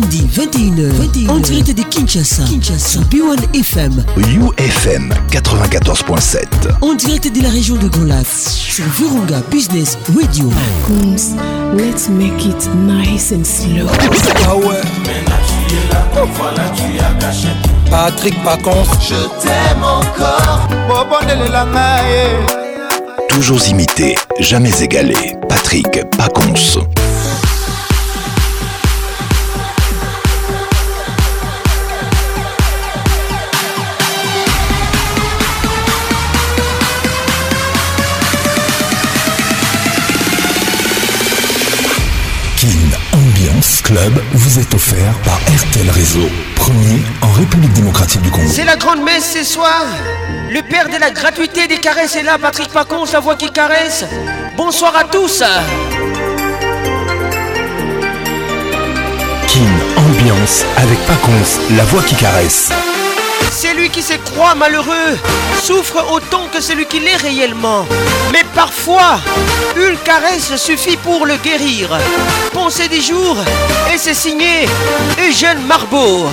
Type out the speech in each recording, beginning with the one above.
samedi 21h, 21h, en direct de Kinshasa, Kinshasa, B1 FM, UFM 94.7, en direct de la région de Golas, sur Virunga Business Radio. Let's make it nice and slow. Ah Patrick Pacons, je t'aime encore. Toujours imité, jamais égalé. Patrick Pacons. club vous est offert par RTL Réseau, premier en République démocratique du Congo. C'est la grande messe ce soir. Le père de la gratuité des caresses est là, Patrick Pacons, la voix qui caresse. Bonsoir à tous. Kim Ambiance avec Pacons, la voix qui caresse. Celui qui se croit malheureux souffre autant que celui qui l'est réellement. Mais parfois, une caresse suffit pour le guérir. Pensée du jour et c'est signé Eugène Marbeau.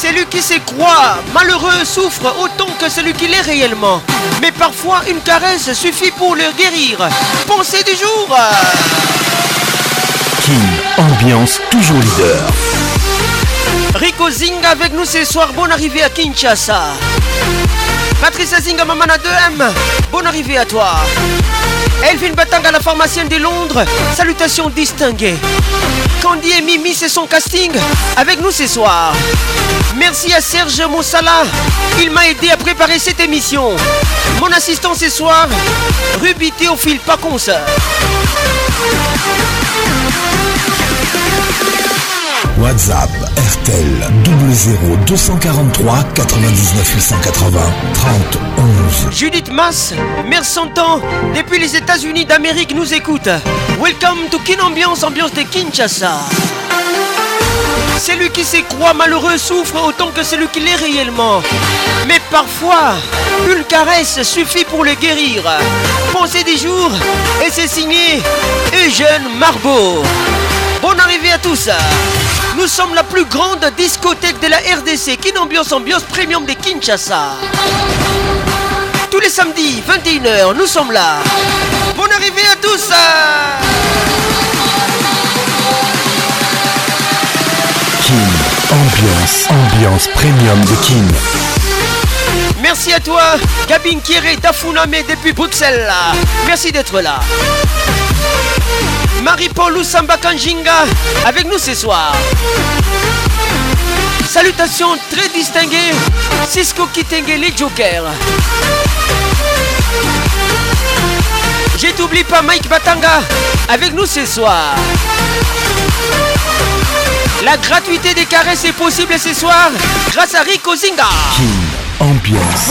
Celui qui se croit malheureux souffre autant que celui qui l'est réellement. Mais parfois, une caresse suffit pour le guérir. Pensez du jour. Ambiance toujours leader. Rico Zinga avec nous ce soir. Bonne arrivée à Kinshasa. Patrice Zinga, maman à 2M. Bonne arrivée à toi. Elvin Batanga, la pharmacienne de Londres. Salutations distinguées. Candy et Mimi, c'est son casting avec nous ce soir. Merci à Serge Moussala, il m'a aidé à préparer cette émission. Mon assistant ce soir, Ruby Théophile ça WhatsApp RTL 00243 243 99 Judith Mass, mère ans, depuis les États-Unis d'Amérique nous écoute. Welcome to Kin Ambiance, ambiance de Kinshasa. Celui qui se croit malheureux souffre autant que celui qui l'est réellement. Mais parfois, une caresse suffit pour le guérir. Pensez des jours et c'est signé Eugène Marbeau. Bonne arrivée à tous Nous sommes la plus grande discothèque de la RDC, Kin Ambiance Ambiance Premium de Kinshasa. Tous les samedis, 21h, nous sommes là. Bonne arrivée à tous Kin, ambiance, ambiance premium de Kin. Merci à toi, Gabine Kieré Tafuname depuis Bruxelles. Merci d'être là. Marie-Paul avec nous ce soir. Salutations très distinguées, Cisco Kitenge les Jokers. Je t'oublie pas Mike Batanga avec nous ce soir. La gratuité des caresses est possible ce soir grâce à Rico Zinga. ambiance.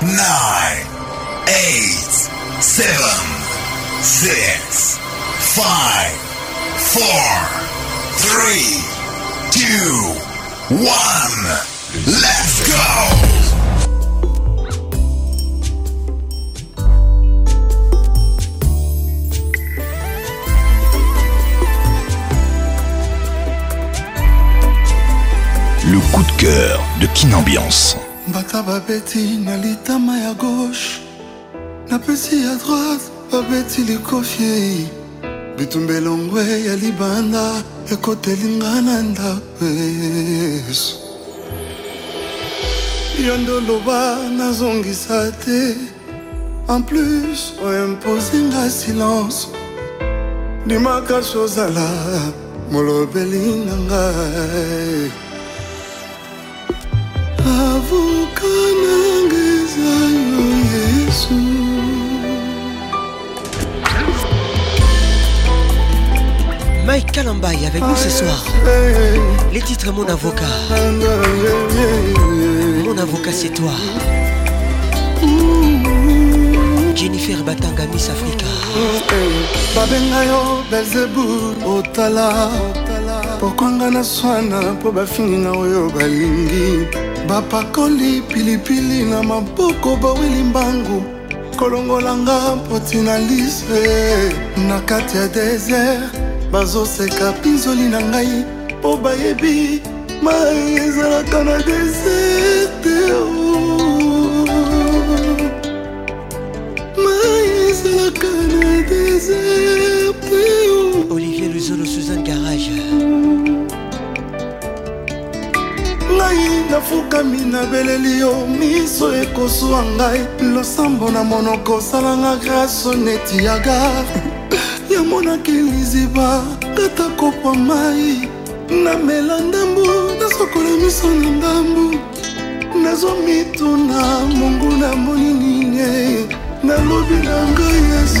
9 8 7 6 5 4 3 2 1 Let's go Le coup de cœur de Kinambiance. Ambiance. mbata babeti na litama ya gauche napesi ya droite babeti likofie bitumbelongwe ya libanda ekotelinga na ndako yesu yo nde oloba nazongisa te en plus oimposinga silence ndimaka sozala molobeli na ngai avoka nanga eza yo yesu mike kalambai avec nous ce soir les titres mon avocat mon avocat c'est toi mm-hmm. jennifer batanga miss africa eh, babenga yo belzebul otala pokwanga na swana mpo bafinina oyo balingi bapakoli pilipili na maboko baweli mbangu kolongolanga potinalise na kati ya desert bazoseka pinzoli na ngai mpo bayebi mai ezalaka na deserte oh. mai ezalaka na deserte oh. olivier luzolo suzanne garage ngai nafukami nabeleli yo miso ekoswa ngai losambo na monoko osalanga graso neti ya gare yamonaki liziba kata kopa mai namela ndambu nasokola miso na ndambu nazomituna monguna moni nini nalobi na ngai yesu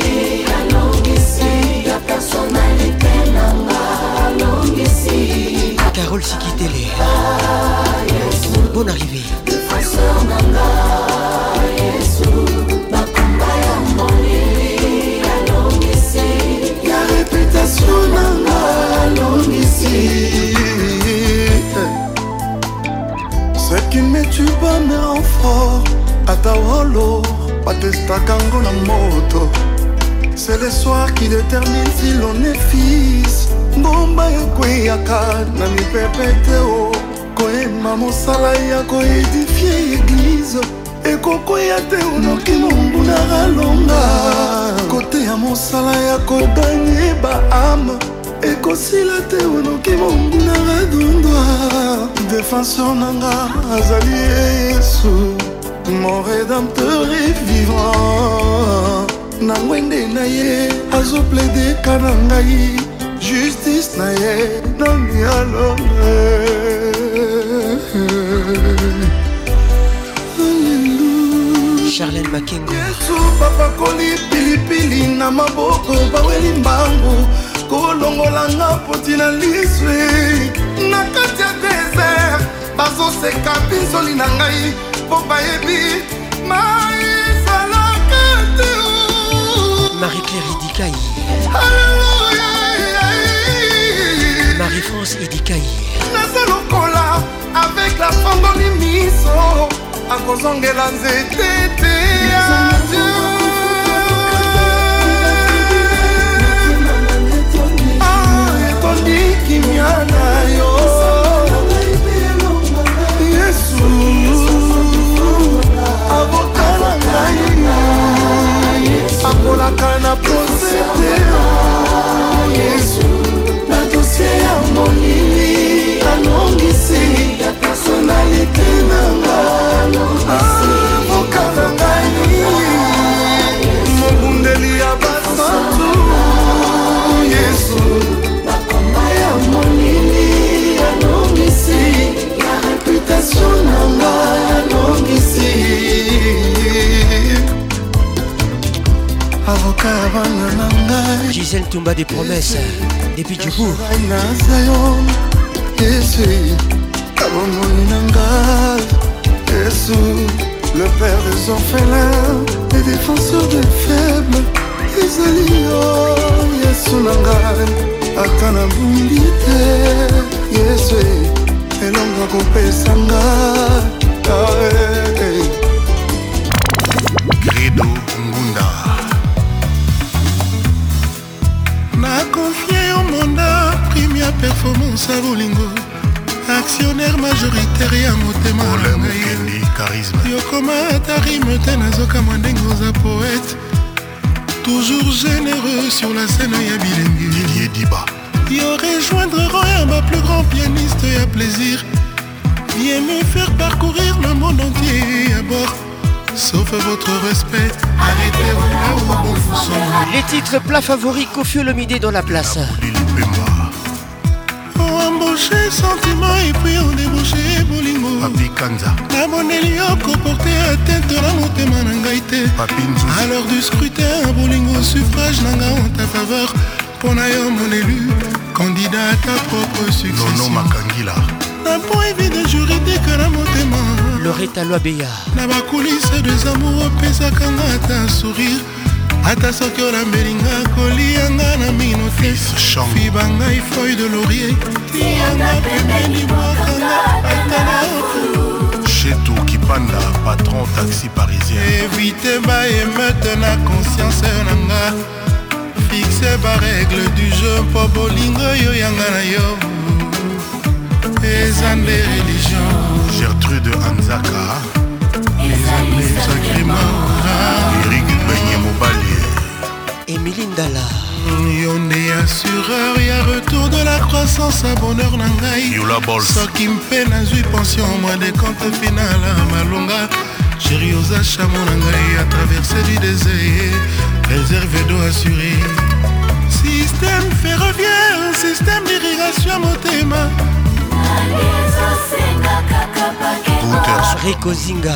Carole Sikitele. Bonne arrivée. réputation ce qui me tue pas me renfort ta wolo ta Kango na moto c'est le soir qui détermine si l'on est fils mbomba ekweyaka na mipepe teo koyemba mosala ya koedifie eglize ekokweya te onoki monguna alonga kote ya mosala ya kobanye baame ekosila te onoki monguna adondwa defenseur nanga azali yesu mon rédempteur et vivant na ngwende na ye azoplaideka na ngai justi na ye nani alonga charlen makengoyesu bapakoli pilipili na maboko baweli mbangu kolongolanga poti na liswi na kati ya desert bazoseka binsoli na ngai mpo bayebi maisalaka te marie claire idikai alelo défense edikaye naza lokola avec la fangoli miso akozongela nzete te ya dieu ah, etondi kimia na yo yesu akotala ngai na akolaka na posete yesu monini anongisi ya personalite nanga avokavakani mobundeli ya basantu yesu bakomba ya monini anongisi ya reputation nanga anongisi avoka ya bana nanga Gisèle Toumba des promesses depuis du coup abomoni na nga yesu le père des orphelins et défenseur des faibles ezali yo yesu na nga ata nabundi te yesu elonga kopesa nga mosa bolingo actionnaire majoritaire ya motema na ngai yokoma ata rime te nazoka mwa ndenge oza poete toujours généreux sur la scène ya bilengi yo rejoindre royamba plus grand pianiste ya plaisir viens me faire parcourir le monde entier à bord sauf votre respect. Arrêtez-vous là où bon vous Les titres plats favoris, Kofi Olomide dans la place. embauché sentiment epui odebouche bolingo namoneli yo koporte atente na motema na ngai te alors du scrutin bolingo suffrage na ngai en ta faveur mpo na yo monelu candidat à ta propre succession makangila na point evi de juridique na motema loreta loabeya na bakulise des amour opesaka nga ata sourire ata soki olambelinga kolianga na mino te fiba ngai foil de laurier tianga pembeni bwakanga ata na cheto kipanda patron taxi parisien evite baemete na conscience na nga fixe barègle du jeu mpo bolingo oyo yanga na yo ezande religion gertrude anzaka ezande sacriment émilie ndala yo nde assureur ya retour de la croissance ya bonheur na ngai soki mpe nazwi pension mwa de compte final ya malonga sheri oza chamo na ngai ya traverse du désert réserve do assuré système ferroviaire système d'irrigation motema ricozinga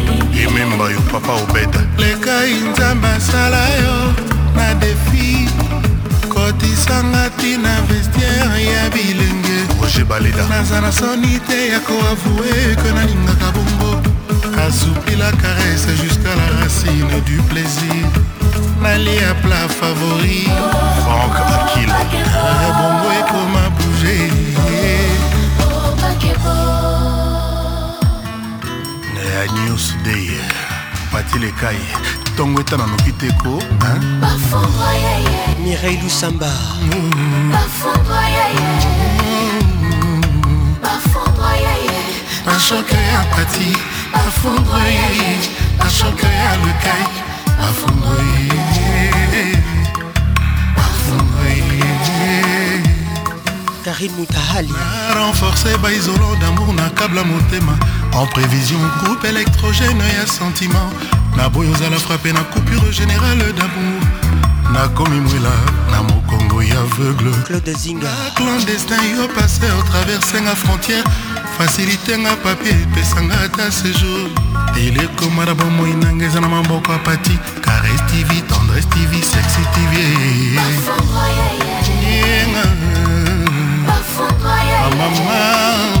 mimba yo papa obeda lekai nzambe asala yo na defi kotisanga ntina vestiere ya bilenge roger baleda naza na soni te ya koavoue ke nalingaka bongo asoupi la caresse jusqu'à la racine du plaisir nalia pla favori frank akil ya bongo ekoma bouge oh, agnews day patilekai eh. ntongo etana noki teko mirei lusamba bashoke ya pati bafondroye bashoke ya lekai bafondroye karine mutahali renforce baisolant damour na kabla motema en prévision groupe électrogène ya sentiment naboyi ozala frappe na coupure générale damour nakomi mwela na mokongo ya aveugle clandestin yo passer traversenga frontière fasilitenga papie epesanga ata séjour elekoma na bomoi nanga eza na maboko apati cares tv tendresse tv sexy tv ah, mama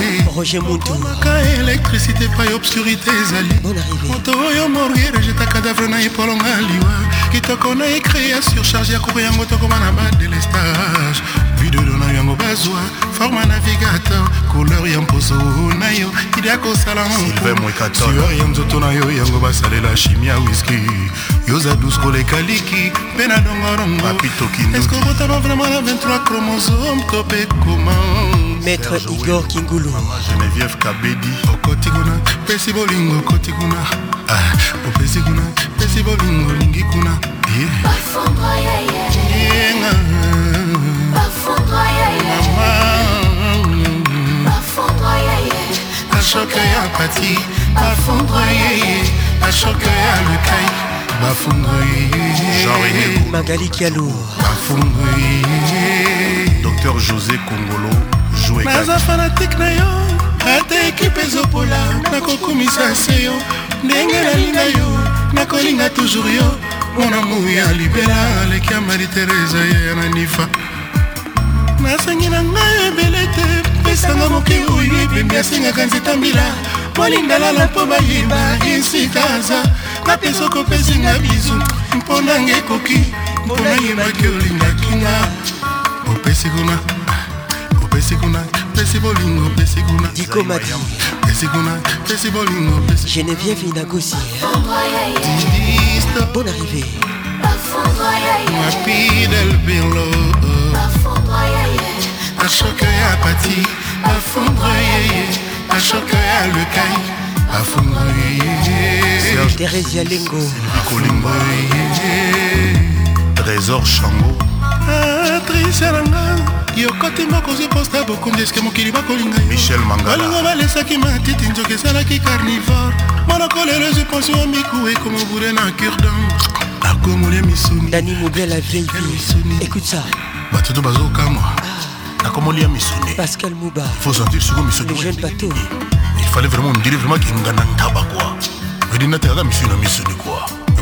roger muntumaka elektrisité epai obscurité ezali moto oyo morier ejeta kadavre na epolonga liwa kitoko na ekrea surcharge ya koko yango tokoma na badelestage videdo na yango bazwa forme navigateur couleur ya mposo na yo idia kosala sueur ya nzoto na yo yango basalela chimia wiski yoza dus koleka liki mpe na dongorongopitoki eske okotaba vraimen na 23 chromosome to mpe koma maître igor kingulu genevieve kabedi okoti kuna pesi bolingo okoti kuna ah, opesi kuna pesi bolingo olingi kuna bashoke ya pati bafondre yeye bashoke ya lekai bafondre yeye magali kialour bafondre yeye docteur josé congolo naza fanatike na yo ata ekipe ezopola nakokumisa se yo ndenge nalinga yo nakolinga toujours yo monamu ya libela aleki ya maritereza ye ya nanifa nasangi na ngai ebele te pesanga moke oyo ebembi asengaka nzeta mbila molindalala mpo bayeba esika aza napesa okopesinga bizu mpo ndanga ekoki mpo nayebaki olingaki nga opesi kuna pesi kuna pesi bolingo pesi kuna dikomati pesi kuna pesi bolingo pesi geneviève inagosi bonne arrivée mapidel birlo ashoke ya pati afondreyeye ashoke ya lekai afondreyeye teresia lengo kolimboyeye trésor chango ah. malese na nga yokoti moko ozwi posta bokonzi eske mokili bakolinga yobalingo balesaki matiti nzoki esalaki carnivore monoko lelo ezwi ponso ya miku ekomobure na curdan akomole misuni dani mobia la vieille misuni écoute ça bato to bazokamwa ah. nakomolia misuni pascal muba faut sentir soko misuni jeune bateau il fallait vraiment me dire vraiment kengana ntaba quoi vedi natekaka misuni na misuni quoi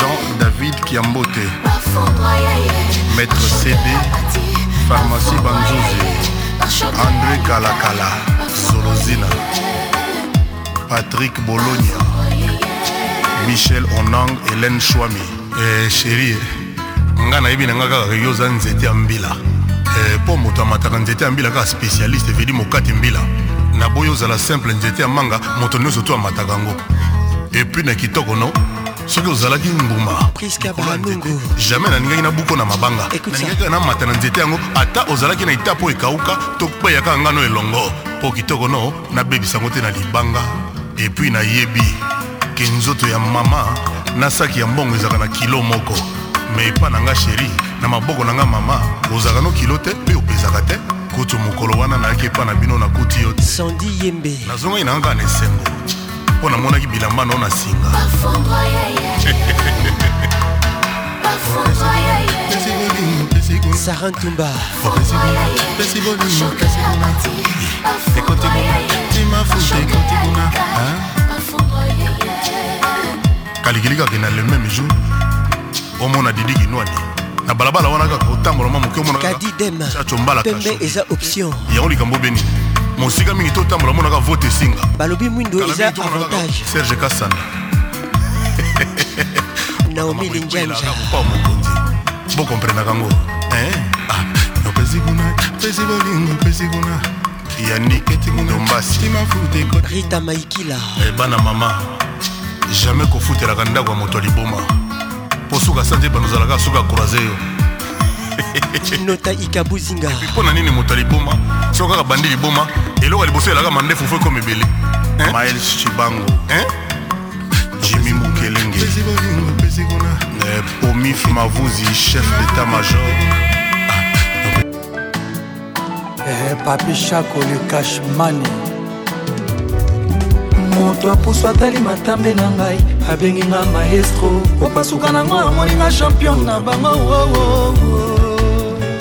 Jean-David Kiambote Maître CD Pharmacie Banzouzi André Kalakala Solozina Patrick Bologna Michel Onang Hélène Chouami eh, chérie nga nayebi na nga kaka yo oza nzete ya mbila mpo eh, moto amataka nzete ya mbila kaka spécialiste eveli mokati mbila naboyi ozala simple nzete ya manga moto nyonso to amataka yango epuis na kitoko no soki ozalaki mbuma jamai naningaki nabuko na mabanga naningaki namata na nzete yango ata ozalaki na ita mpo ekawuka to kpeyaka ngano elongo mpo kitoko no nabebisango te na libanga epui nayebi ke nzoto ya mama na saki ya mbongo ezalaka na kilo moko me epa na nga sheri na maboko na nga mama ozalaka no kilo te mpe opesaka te kutu mokolo wana nayaki epa na bino nakuti yo te nazongaki na nga kaka na esengo mpo namonaki bilamba nao na singa sarin tumba kalikiliki akenda le même jour omona didi kinwani na balabala wana kaka otambolama moke omonakadi dem chacho mbala kacho yango likambo beni mosika mingi totambola monaka vote esinga balobi mwindo eza avantage serge kasanda naomi linjanjaopa mokonzi bokomprenaka ngo eh? ah, opesi kuna pesi bolingo pesi kuna yannikdombasirita maikila ebana eh, mama jamai kofutelaka ndako ya moto ya liboma mpo suka sanze bano ozalaka suka croise yo kinota ikabuzinga mpo na nini moto aliboma soko kaka bandi liboma eloko ya liboso elaka mandefu fo ekoma ebele mael chibango jimi mokelenge euh, pomif mavuzi chef d'état major eh, papi chako le cashmani moto apusu atali matambe na ngai abengi nga maestro opasuka nango amoninga champion na bango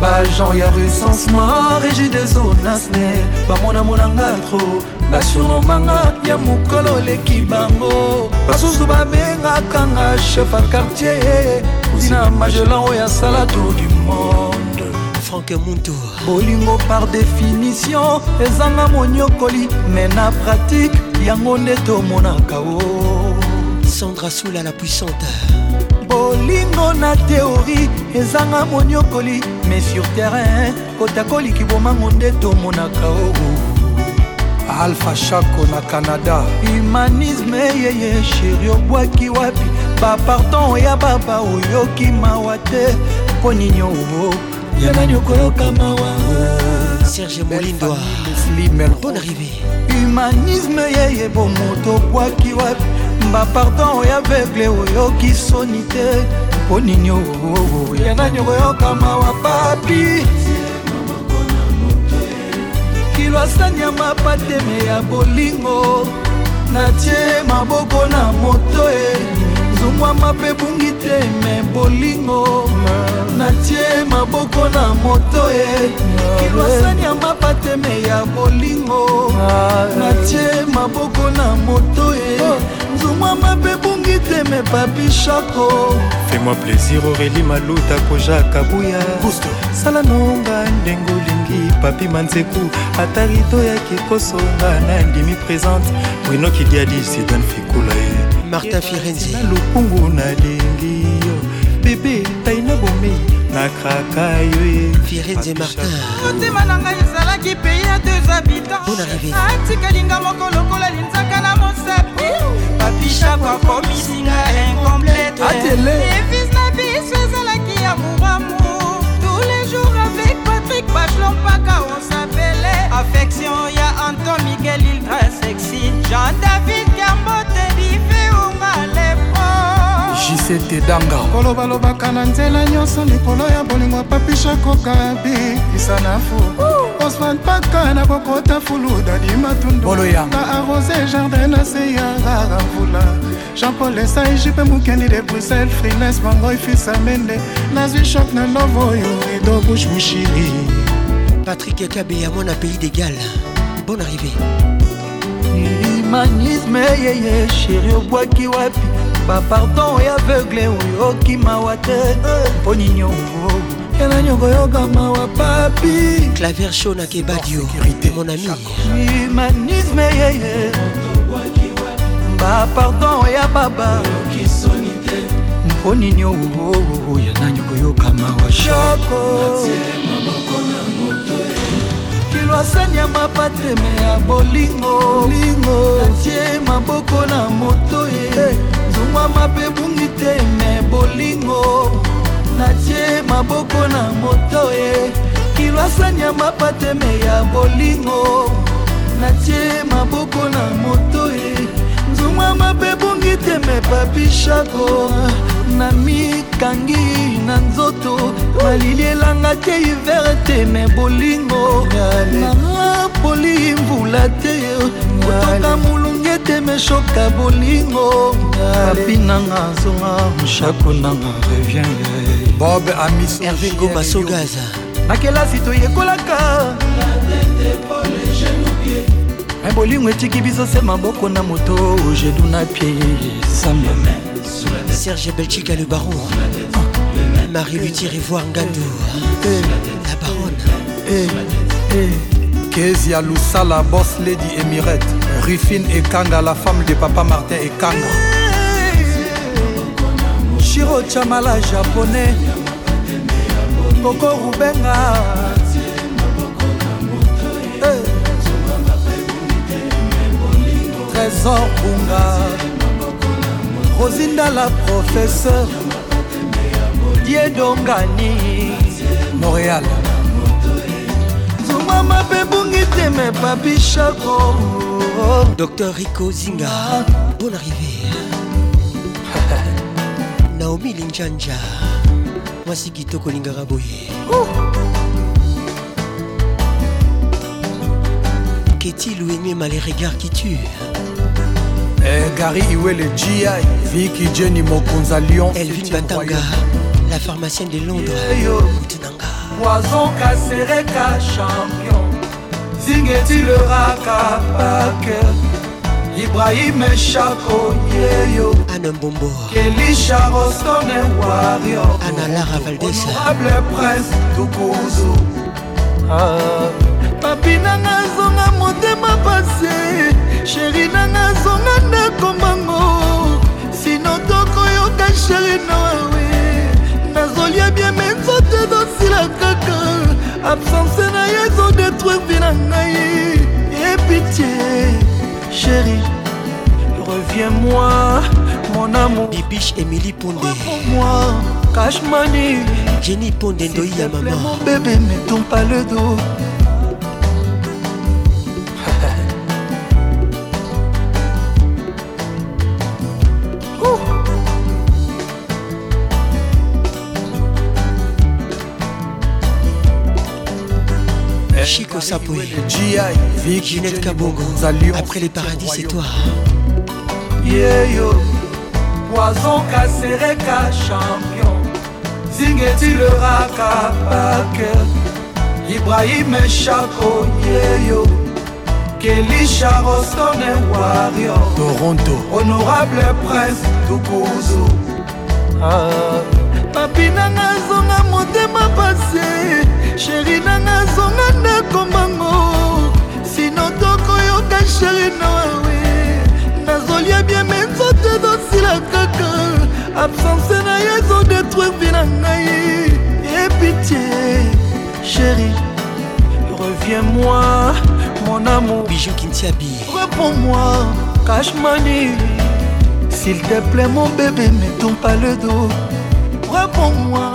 bajan ya rusence mar egidezo nasne bamonamonanga tro basunomanga ya mokolo oleki bango basusu babengaka nga chef a quartier tina magelan oyo asala tour du monde franke muntu bolingo par définition ezanga monyokoli me na pratike yango nde tomonaka o sandra soula la puissante bolingo na teori ezanga moniokoli mais sur terrain kota koliki bomango nde tomonaka oo alpha shako na canada humanisme yeye sheri obwaki wapi bapardon oya baba oyoki mawa te mpo nini oo ya nani okoyoka mawa serge molindwa bon arrivé humanisme yeye bomoto obwaki wapi bapardon oyo avegle oyoki soni te mpo nini yanga nyoko yokama wa papi kilo asani ya mapateme ya bolingo natie maboko na moto e zongwama mpe bungi te me bolingo natie maboko na moto e kilwasani ya mapateme ya bolingo natie maboko na moto e Zoumwa mabe bungi teme papi choko Fais-moi plaisir Aurélie Malouta koja kabuya Sala nonga ndenge olingi papi manzeku ata rido yaki ekosonga na ndimi présente wino kidiadi sidan fikula ye eh. marta firenzi na lokungu nalingi yo bebe tai na bomei nakraka yo eh. firenze martin motima na ngai ezalaki pei ya deux habitants atikalinga moko lokola linzaka na mosepe papishako akomisinga incomplete evis na biso ezalaki ya moramu tous les jours avec patrik bachlon mpaka osapele affection ya anton miguel ildra sexy jean david kambote difeunga lepo jisetedanga kolobalobaka na nzela nyonso likolo ya bolingo papishako kabi isanafu osman paka na kokota fulu dadimatundu na arose jardin se yangaka mvula jean-paul esai jipe mokendi de bruxelles frines mangoi fisa mende nazwi shok na love oyo edo bush mushiri patrik kabeya mwana pays d'égal bon arrivé humanisme yeye sheri obwaki wapi bapardon oyo aveugle oyo okimawa te eh, mpo nini okoa oh. yana nyongo yokama wa papi clavier show na kebadio mon ami humanisme yeye bapardon ya baba mponini oya nani koyokama wa shoko e. kilo asani ya mapateme ya bolingo atie maboko na moto ye zongwa mabe bungi te me bolingo natie maboko na moto ye kilo asani ya mapateme ya bolingo natie maboko na moto ye mwa mabe bongi teme papishako na mikangi na nzoto malili elanga te hiver te me bolingo mama poli mvula te kotoka molunge te meshoka bolingo papi nanga zonga moshako nanga revien bob amisoherve gomasogaza na kelasi toyekolaka me bolingo etiki biso se maboko na moto jedu na pied sambe serge belchika le baron marie lutire voir ngando eh, la baronne eh, eh, kezia lusala bos lady emirate rifine ekanga la femme de papa martin ekanga shiro chamala japonais koko rubenga hey. trésor bunga rosindala professeur diedongani montréal zumama mpe bungi teme babishako dr rico zinga bon arrivé naomi linjanja mwasi kitoko lingaka boye Qu'est-il ou aimé mal les regards qui tuent Eh, Gary Iwele GI, Vicky Jenny Mokonza Lyon, Elvin Batanga, la pharmacienne de Londres, yeah, Moutinanga. Poison Kassereka, champion, Zingeti le Raka Baker, Ibrahim Chako, Yeyo, Anna Mbombo, Kelisha Roston et Warrior, Anna Lara Valdessa, Honorable Prince Dukuzu. Ah. Papi nanga zonga motema pase sheri nanga zonga ndako mbango sino tokoyoka sheri nawe nazolia bieme nzoto ezosila kaka absence na ye ezodetruire vi na ngai epitie sheri reviens-moi mon amour bibiche émilie pondé moi cashmani jenny pondé ndoyi ya mama mon bébé metompa le dos Sapoué, Ginette Kabogo. Après les paradis, c'est toi. Yeah, yo. Poison Kassereka, champion. Zingeti le raka, Ibrahim Chako, yeah, yo. Kelly Charoston et Warrior. Toronto. Honorable Prince Tukuzu. Ah. papi nanga zonga motema pase sheri nanga zonga ndako mango sino tokoyoka sheri nawawe nazolia bieme nzoto ezosila kaka absence na ye ezodetruire vi na ngai epitie sheri reviens-moi mon amour bijou kintiabi réponds-moi cache mani s'il te plaît mon bébé ne tombe pas le dos pour moi,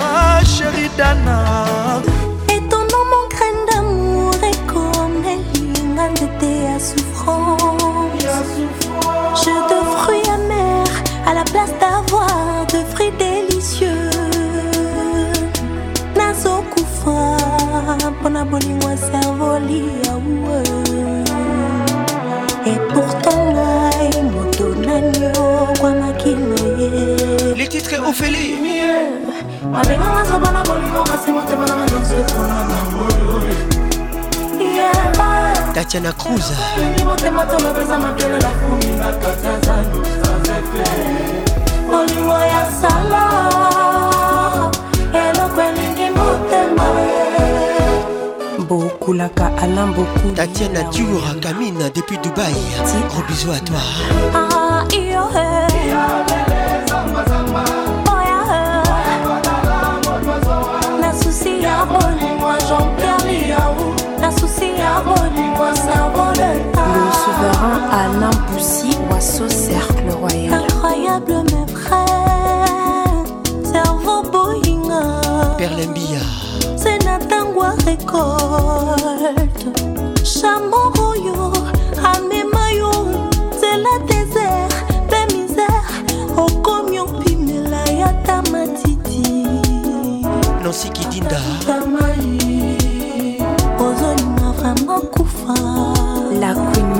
chérie Dana. Et ton nom graine d'amour Et comme de à souffrance. Je te fruits amers à la place d'avoir de fruits délicieux. Nazo kufa, moi un servoli Et pourtant, Les titres Ophélie. balinga bazoba na bolingo kasi motema na nyonso etona na tatiana cruz motema tolobeza mabelela kumi na kataza lusazepe bolingo ya sala eloko elingi motema bokulaka alain boku tatiana diour camine depuis dubaï gros bisous à toi ah, yo, hey. Eh. ya bolingwa jean-pierre yau nasusi ya bolingwa saboleta le souverain alain boussy oiseau cercle royal incroyable mes frères cerveau boinga perlembia c'est natangwa récolte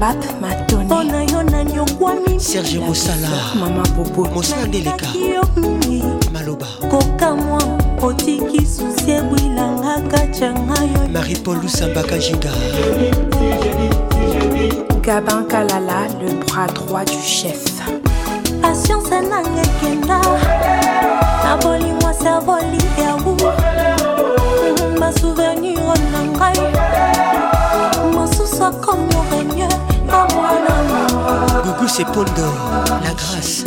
mbap matone mpona yo nanyokwami serge mosala mama bobo mosala ndeleka maloba kokamwa otiki susi ebwilanga katianga yo marie paul lusambaka jinga gabin kalala le bras droit du chef asiance nanga ekenda nabolimwa sabolii c'est Pondo, la grâce.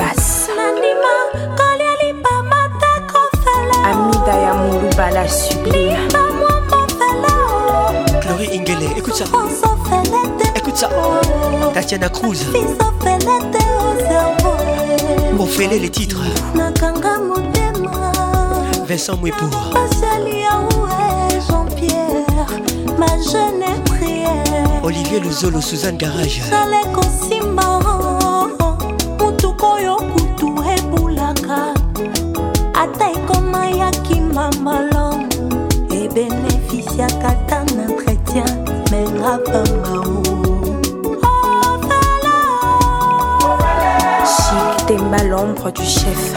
Amida ya Moulouba la sublime. Chloé Ingele, écoute ça. Écoute ça. Tatiana Cruz. On fait les titres. Vincent Mouipour. Ah Jean-Pierre, ma jeune prière. Olivier Luzolo, Suzanne Garage. J'allais Temba l'ombre du chef.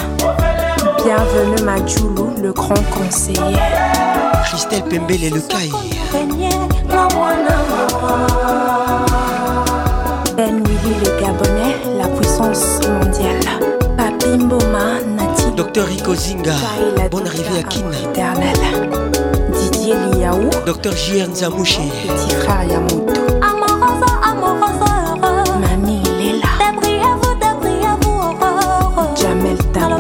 Bienvenue Madjoulou, le grand conseiller. Christelle Pembele et le Kai. Ben Willy le Gabonais, la puissance mondiale. Papi Mboma, Nati. Docteur Rico Zinga, bonne arrivée à Kina. Docteur J.N. Zamouchi, Petit frère Yamoto, Amorosa, Amorosa, Mamie Léla, à vous, débris à vous, Jamel Tam,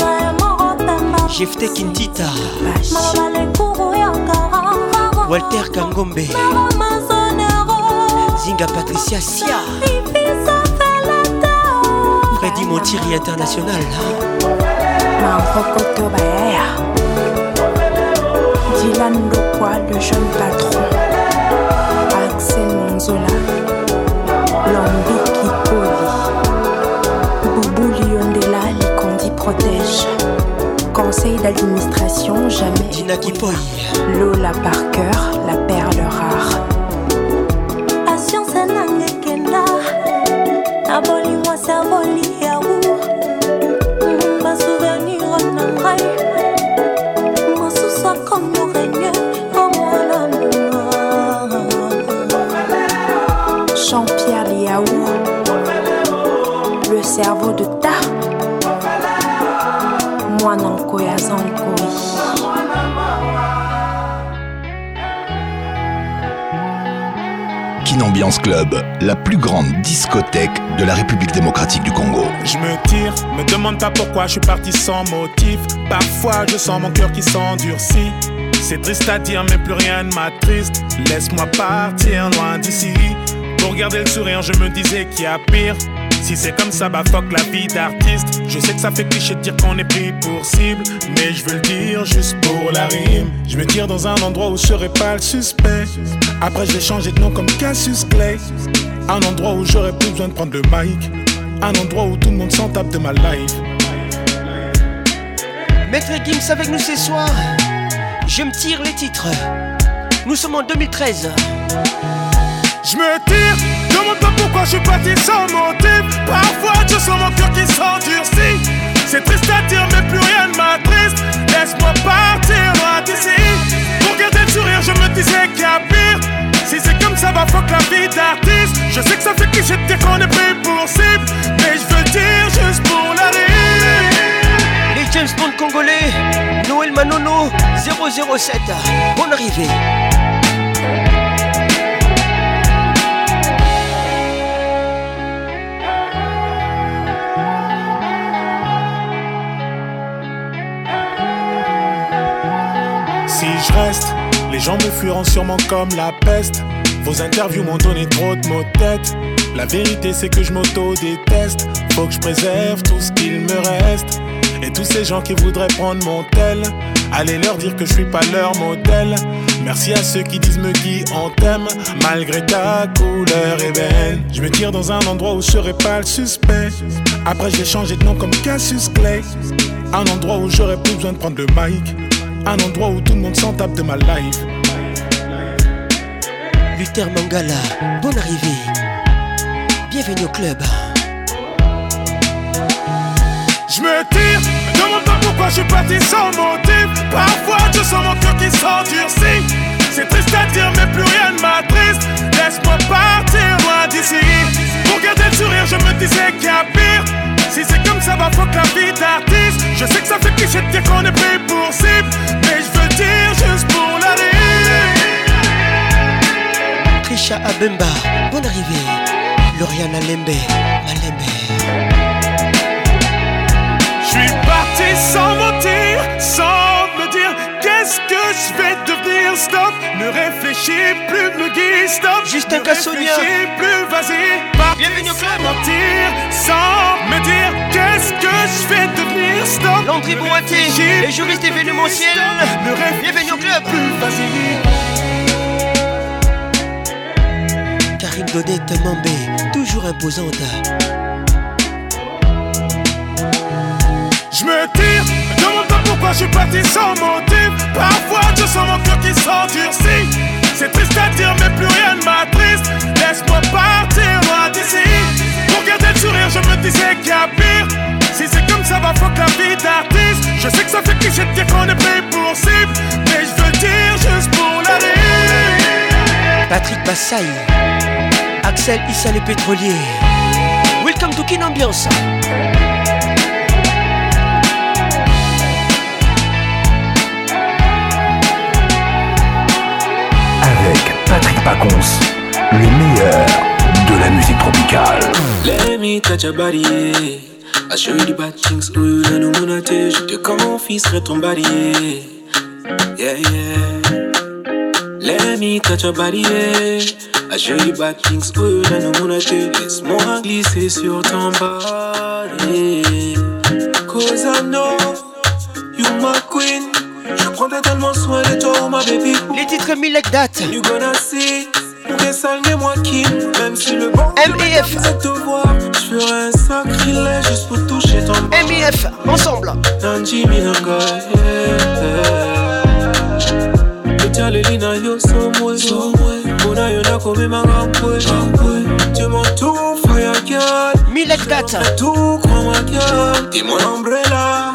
Jefte Kintita, Walter Kangombe, Zinga Patricia Sia, Freddy Montiri International, Dylan Lopoy, le jeune patron, Axel Monzola, Lambi polie Boubou Liondela, les condis protège, Conseil d'administration, jamais. Dina Lola Parker, la paix. Club, la plus grande discothèque de la République démocratique du Congo. Je me tire, me demande pas pourquoi je suis parti sans motif. Parfois je sens mon cœur qui s'endurcit. C'est triste à dire, mais plus rien ne m'attriste. Laisse-moi partir loin d'ici. Pour garder le sourire, je me disais qu'il y a pire. Si c'est comme ça, bah la vie d'artiste. Je sais que ça fait cliché de dire qu'on est pris pour cible. Mais je veux le dire juste pour la rime. Je me tire dans un endroit où je serai pas le suspect. Après j'ai changé de nom comme Cassius Clay. Un endroit où j'aurais plus besoin de prendre le mic. Un endroit où tout le monde s'en tape de ma life. Maître Gims avec nous ce soir. Je me tire les titres. Nous sommes en 2013. Je me tire, demande pas pourquoi je suis parti sans motif. Parfois je sens mon cœur qui s'endurcit. C'est triste à dire, mais plus rien ne m'attriste. Laisse-moi partir loin d'ici. Pour garder le sourire, je me disais qu'il y a pire. Si c'est comme ça, va bah, fuck la vie d'artiste. Je sais que ça fait cliché de dire qu'on est pris pour cible. Mais je veux dire juste pour la rire. Les James Bond congolais, Noël Manono, 007. Bonne arrivée. Si je reste les gens me fuiront sûrement comme la peste. Vos interviews m'ont donné trop de mots tête. La vérité, c'est que je m'auto-déteste. Faut que je préserve tout ce qu'il me reste. Et tous ces gens qui voudraient prendre mon tel, allez leur dire que je suis pas leur modèle. Merci à ceux qui disent me qui en t'aime, malgré ta couleur ébène. Je me tire dans un endroit où je serai pas le suspect. Après, j'ai changé de nom comme Cassius Clay. Un endroit où j'aurais plus besoin de prendre le mic. Un endroit où tout le monde s'en tape de ma live Luther Mangala, bonne arrivée. Bienvenue au club. Je me tire, me demande pas pourquoi je suis parti sans motif. Parfois je sens mon cœur qui s'endurcit. C'est triste à dire, mais plus rien ne m'attriste. Laisse-moi partir loin d'ici. Pour garder le sourire, je me disais qu'il y a pire. Si c'est comme ça, va bah, faut que la vie d'artiste. Je sais que ça fait cliché de dire qu'on est payé pour cible. Mais je veux dire juste pour la Trisha Abemba, bonne arrivée. Loriane Alembe, Malembe. stop. Ne réfléchis plus, me guide, stop. Juste un cassonia. plus, vas-y. Bienvenue au club. Mentir sans me dire qu'est-ce que je vais devenir, stop. Landry Bouratier, les juristes événementiels. Ne réfléchis Bienvenue au club. Plus, vas-y. Karim Dodette Mambé, toujours imposante. Je me tire dans mon moi je suis parti sans motif, parfois je sens mon cœur qui s'endurcit. C'est triste à dire, mais plus rien ne m'attriste. Laisse-moi partir loin d'ici. Pour garder le sourire, je me disais qu'il y a pire. Si c'est comme ça, va fuck la vie d'artiste. Je sais que ça fait cliché de dire qu'on est pris pour cible, mais je veux dire juste pour la rire. Patrick Passaï, Axel Issa les pétroliers. Welcome to Kin Ambiance. Patrick Pacons, le meilleur de la musique tropicale. Let me touch your body, yeah. I show you the bad things, Je te ton body, yeah, yeah. Let me touch your body, yeah. I show you bad things, Laisse-moi glisser sur ton body, cause I know you my queen. Je prends tellement soin de toi, oh ma baby. Les titres mille Milek date. You gonna see. Des moi qui, même si le bon MEF te voir, je ferai un sacrilège juste pour toucher ton MEF, ensemble. Un Jimmy Nanga, Echale lina yo somwe Mbona yo nako mima ngambwe Dieu m'entoure, frère girl Milek data Tout crois-moi girl T'es mon umbrella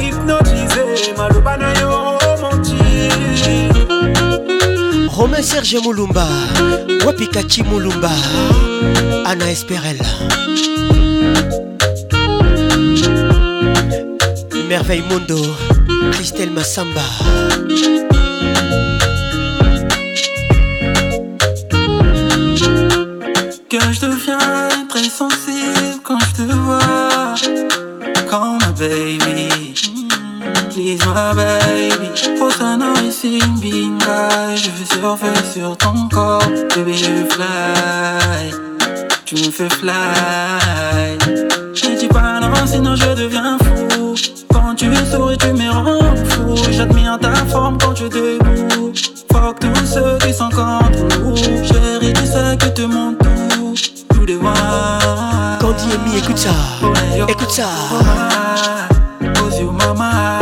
hypnotisé, oh, oh, oh, Romain Serge Moulumba, Wapikachi Moulumba, Anna Esperel. Merveille Mundo, Christelle Massamba. Que je deviens très sensible quand je te vois, quand ma veille please my baby Faut ça ici binga Je vais surfer sur ton corps Baby je fly Tu me fais fly Ne dis pas non sinon je deviens fou Quand tu souris tu me rends fou J'admire ta forme quand tu debout Fuck tous ceux qui sont contre nous Chérie tu sais que te montes tout Tout les Quand tu es mis écoute ça Écoute ça Cause you mama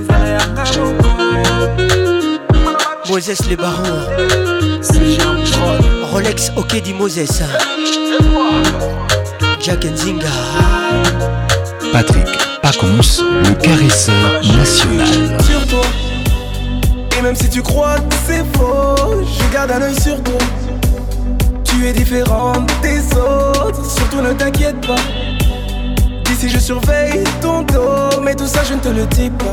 Moses les barons. Rolex, ok, dit Moses. Jack Zinga Patrick Pacons, le caresseur national. Sur toi. Et même si tu crois que c'est faux, je garde un oeil sur toi. Tu es différent des autres, surtout ne t'inquiète pas. D'ici je surveille ton dos, mais tout ça je ne te le dis pas.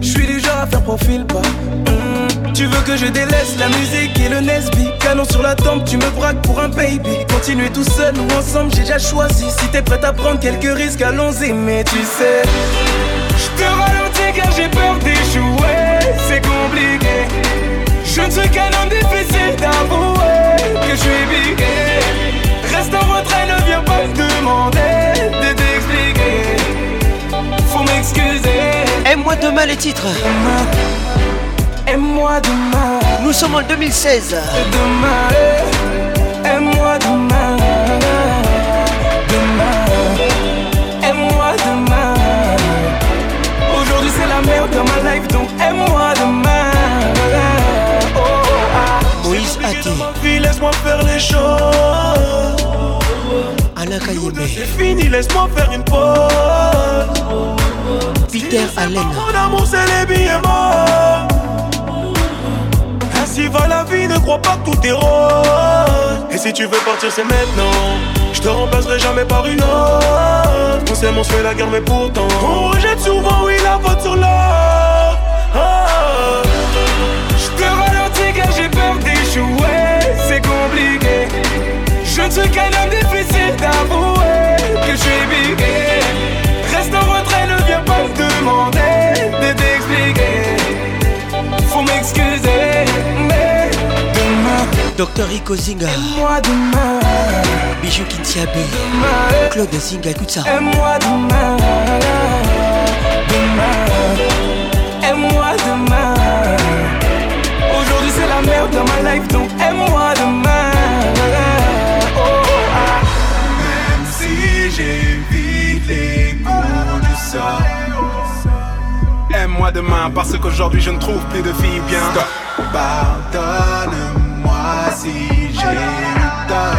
Je suis déjà à faire profil pas. Hmm. Tu veux que je délaisse la musique et le Nesby Canon sur la tempe, tu me braques pour un baby Continuer tout seul ou ensemble, j'ai déjà choisi Si t'es prête à prendre quelques risques, allons-y Mais tu sais, je te ralentis car j'ai peur d'échouer C'est compliqué Je ne suis qu'un homme difficile d'avouer Que je suis Reste en retrait, ne viens pas me demander de t'expliquer Faut m'excuser Aime-moi demain les titres Aime-moi demain. Nous sommes en 2016. Demain, aime-moi demain. Demain, aime-moi demain. Aujourd'hui c'est la merde dans ma life, donc aime-moi demain. Oh, ah. Moïse Aki Laisse-moi faire les choses. Alain Cayenne C'est fini, laisse-moi faire une pause. Peter Allen. c'est les billets morts si va la vie, ne crois pas que tout est rose. Et si tu veux partir, c'est maintenant. Je te remplacerai jamais par une autre. On s'aime, on se la guerre, mais pourtant. On rejette souvent, oui, la faute sur l'autre. Ah, ah. Je te ralentis car j'ai peur d'échouer. C'est compliqué. Je ne suis qu'un homme difficile d'avouer que je suis bigué. Reste en retrait, ne viens pas me demander de t'expliquer. Faut m'excuser. Docteur Rico Zinga Aime-moi demain Bijou Claude Zinga, écoute ça Aime-moi demain Demain Aime-moi demain Aujourd'hui c'est la merde dans ma life donc aime-moi demain oh, ah. Même si vite les coups du sort Aime-moi demain parce qu'aujourd'hui je ne trouve plus de filles bien Pardonne-moi si j'ai eu tort.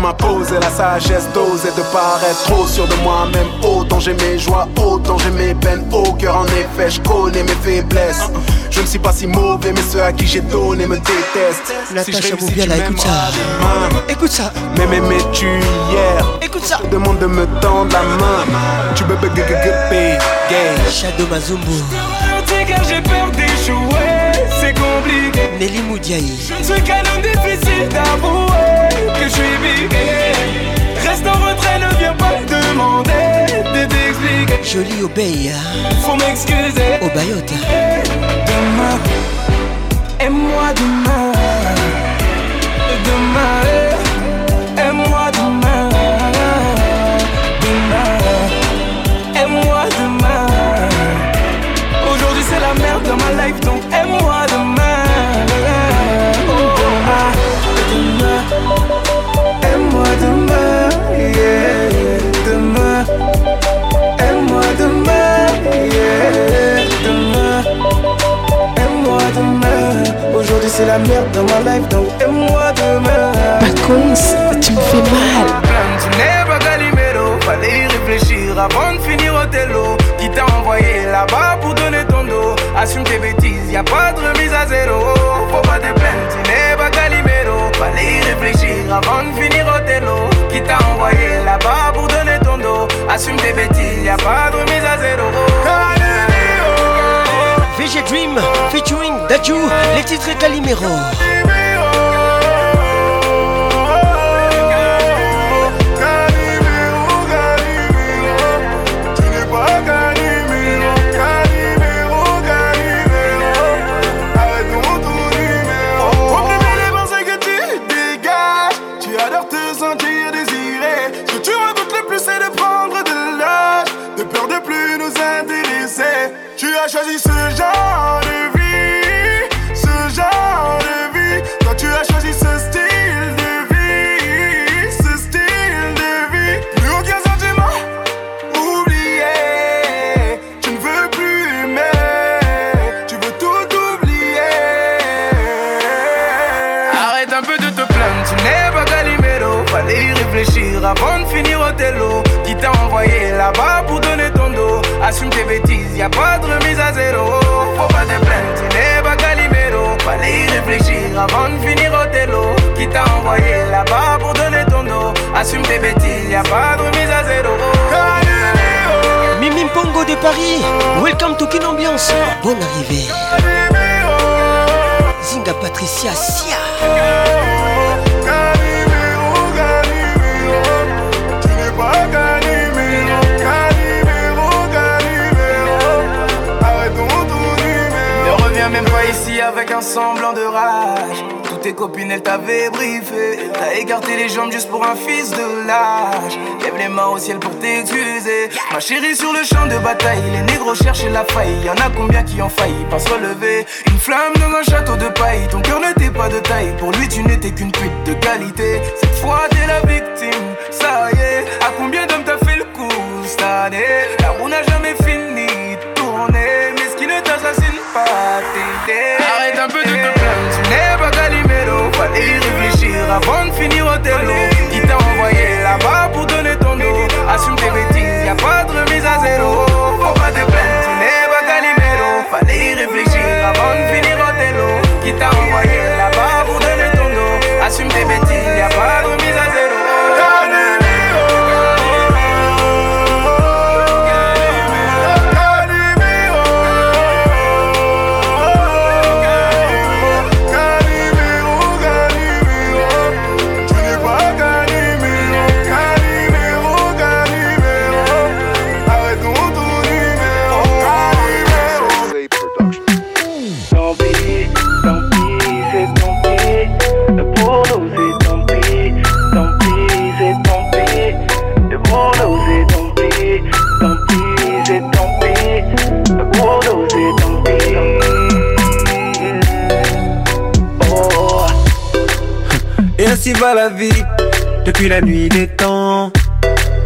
ma de et la sagesse d'oser de paraître trop sûr de moi-même. Autant j'ai mes joies, autant j'ai mes peines. Au cœur, en effet, je connais mes faiblesses. Je ne suis pas si mauvais, mais ceux à qui j'ai donné me détestent. Si je réussis, bien là, écoute ça. Écoute ça. Mais tu hier Écoute ça. Demande de me tendre la main. Tu me gay. Shadow Mazumbu. Je j'ai peur d'échouer. Je ne suis qu'un homme difficile d'avouer que je suis vivé. Reste en retrait, ne viens pas demander de t'expliquer. Jolie pays Faut m'excuser. Au Bayota. Demain, aime-moi demain. Demain. la merde dans ma life, donc et moi demain. Pacons, tu me fais mal. Plein n'es pas Galimero, fallait y réfléchir avant de finir au télo. Qui t'a envoyé là-bas pour donner ton dos? Assume tes bêtises, y'a pas de remise à zéro. Faut pas te plaindre, tu n'es pas Galimero. Fallait y réfléchir avant de finir au télo. Qui t'a envoyé là-bas pour donner ton dos? Assume tes bêtises, y'a pas de remise à zéro. VG Dream featuring Dadju, les titres Calimero. Bonne arrivée Zinga Patricia Sia Canimero, Canimero Tu n'es pas Canimero Canimero, Canimero Arrête ton tournure Ne reviens même pas ici avec un semblant de rage tes copines, elles t'avaient briefé. T'as écarté les jambes juste pour un fils de lâche. Lève les mains au ciel pour t'excuser. Ma chérie, sur le champ de bataille, les négros cherchent la faille. Y en a combien qui ont failli pas se relever. Une flamme dans un château de paille, ton cœur n'était pas de taille. Pour lui, tu n'étais qu'une pute de qualité. Cette fois, t'es la victime, ça y est. À combien d'hommes t'as fait le coup cette année La roue n'a jamais fini de tourner. Mais ce qui ne t'assassine pas, t'es Arrête un peu de te plaindre, tu n'es pas et y réfléchir avant de finir au télo. Qui t'a envoyé là-bas pour donner ton dos Assume tes bêtises, y a pas de remise à zéro. la vie depuis la nuit des temps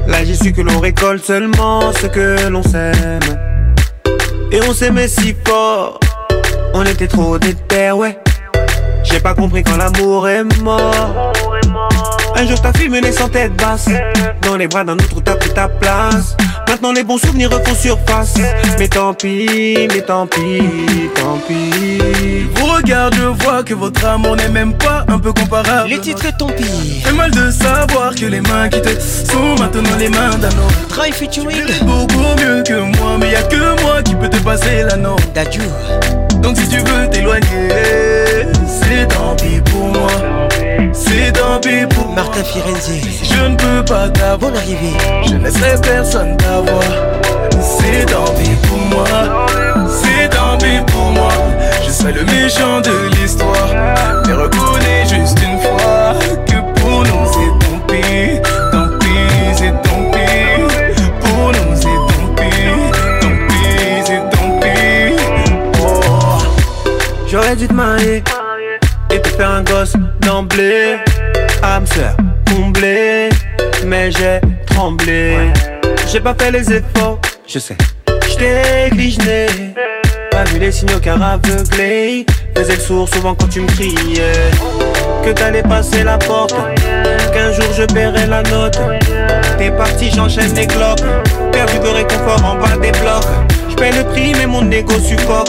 Là j'ai su que l'on récolte seulement ce que l'on s'aime Et on s'aimait si fort On était trop déter, ouais J'ai pas compris quand l'amour est mort Un jour ta fille menait sans tête basse Dans les bras d'un autre t'as pris ta place Maintenant les bons souvenirs font surface Mais tant pis, mais tant pis, tant pis Vous regarde, je vois que votre amour n'est même pas un peu comparable Les titres tant pis Fais mal de savoir que les mains qui te sont maintenant les mains d'un homme Try featuring beaucoup mieux que moi Mais y a que moi qui peux te passer l'anneau D'adieu Donc si tu veux t'éloigner C'est tant pis pour moi c'est tant pour Martin Firenze. Je ne peux pas t'avoir. arrivé, Je ne laisserai personne t'avoir. C'est tant pour moi. C'est tant pis pour moi. Je suis le méchant de l'histoire. Mais reconnais juste une fois que pour nous c'est tant pis. Tant pis, c'est tant pis. Pour nous c'est tant pis. Tant pis, c'est tant pis. Oh. J'aurais dû te marier fais un gosse d'emblée. Âme sœur comblée, mais j'ai tremblé. J'ai pas fait les efforts, je sais. J't'ai gligené, pas vu les signaux car aveuglé. Faisais le sourd souvent quand tu me criais. Que t'allais passer la porte, qu'un jour je paierai la note. T'es parti, j'enchaîne des cloques, Perdu de réconfort en bas des blocs. Je le prix, mais mon ego supporte.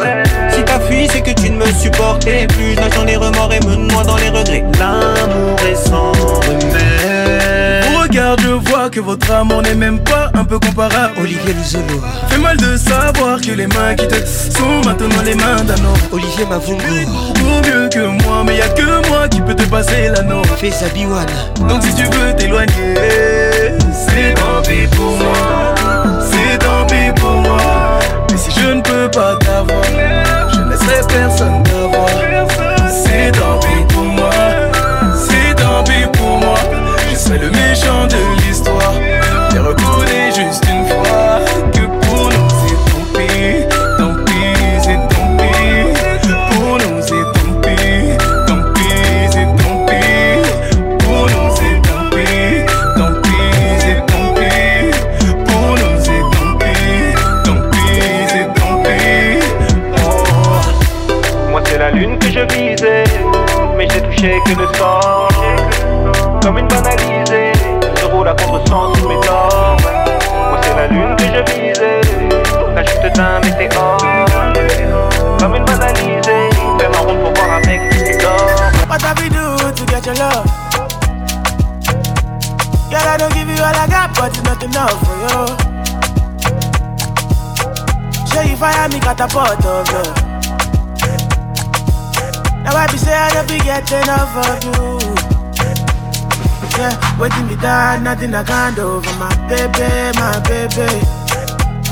Si t'as fui, c'est que tu ne me supportes Et plus. J'nage dans les remords et me noie dans les regrets. L'amour est sans remède. regarde, je vois que votre amour n'est même pas un peu comparable. Olivier Luzolo. Fait mal de savoir que les mains qui te sont maintenant les mains d'un homme. Olivier voulu Pour mieux que moi, mais y a que moi qui peux te passer l'anneau. Fais sa biwana. Donc si tu veux t'éloigner, c'est tant vie pour moi. veux pas t'avoir. Je laisserai personne Shake le sang, comme une banalisée, se roule à contre-sens mes torts Moi c'est la lune que je visais, la chute d'un météore. Comme une banalisée, faire ma route pour voir avec tu dors What have you do to get your love? Girl, I don't give you all I got, but it's not enough for you. Show you fire me, catapult of love. Now I be say I don't be getting enough of you. Yeah, waiting me down, nothing I can't do for my baby, my baby.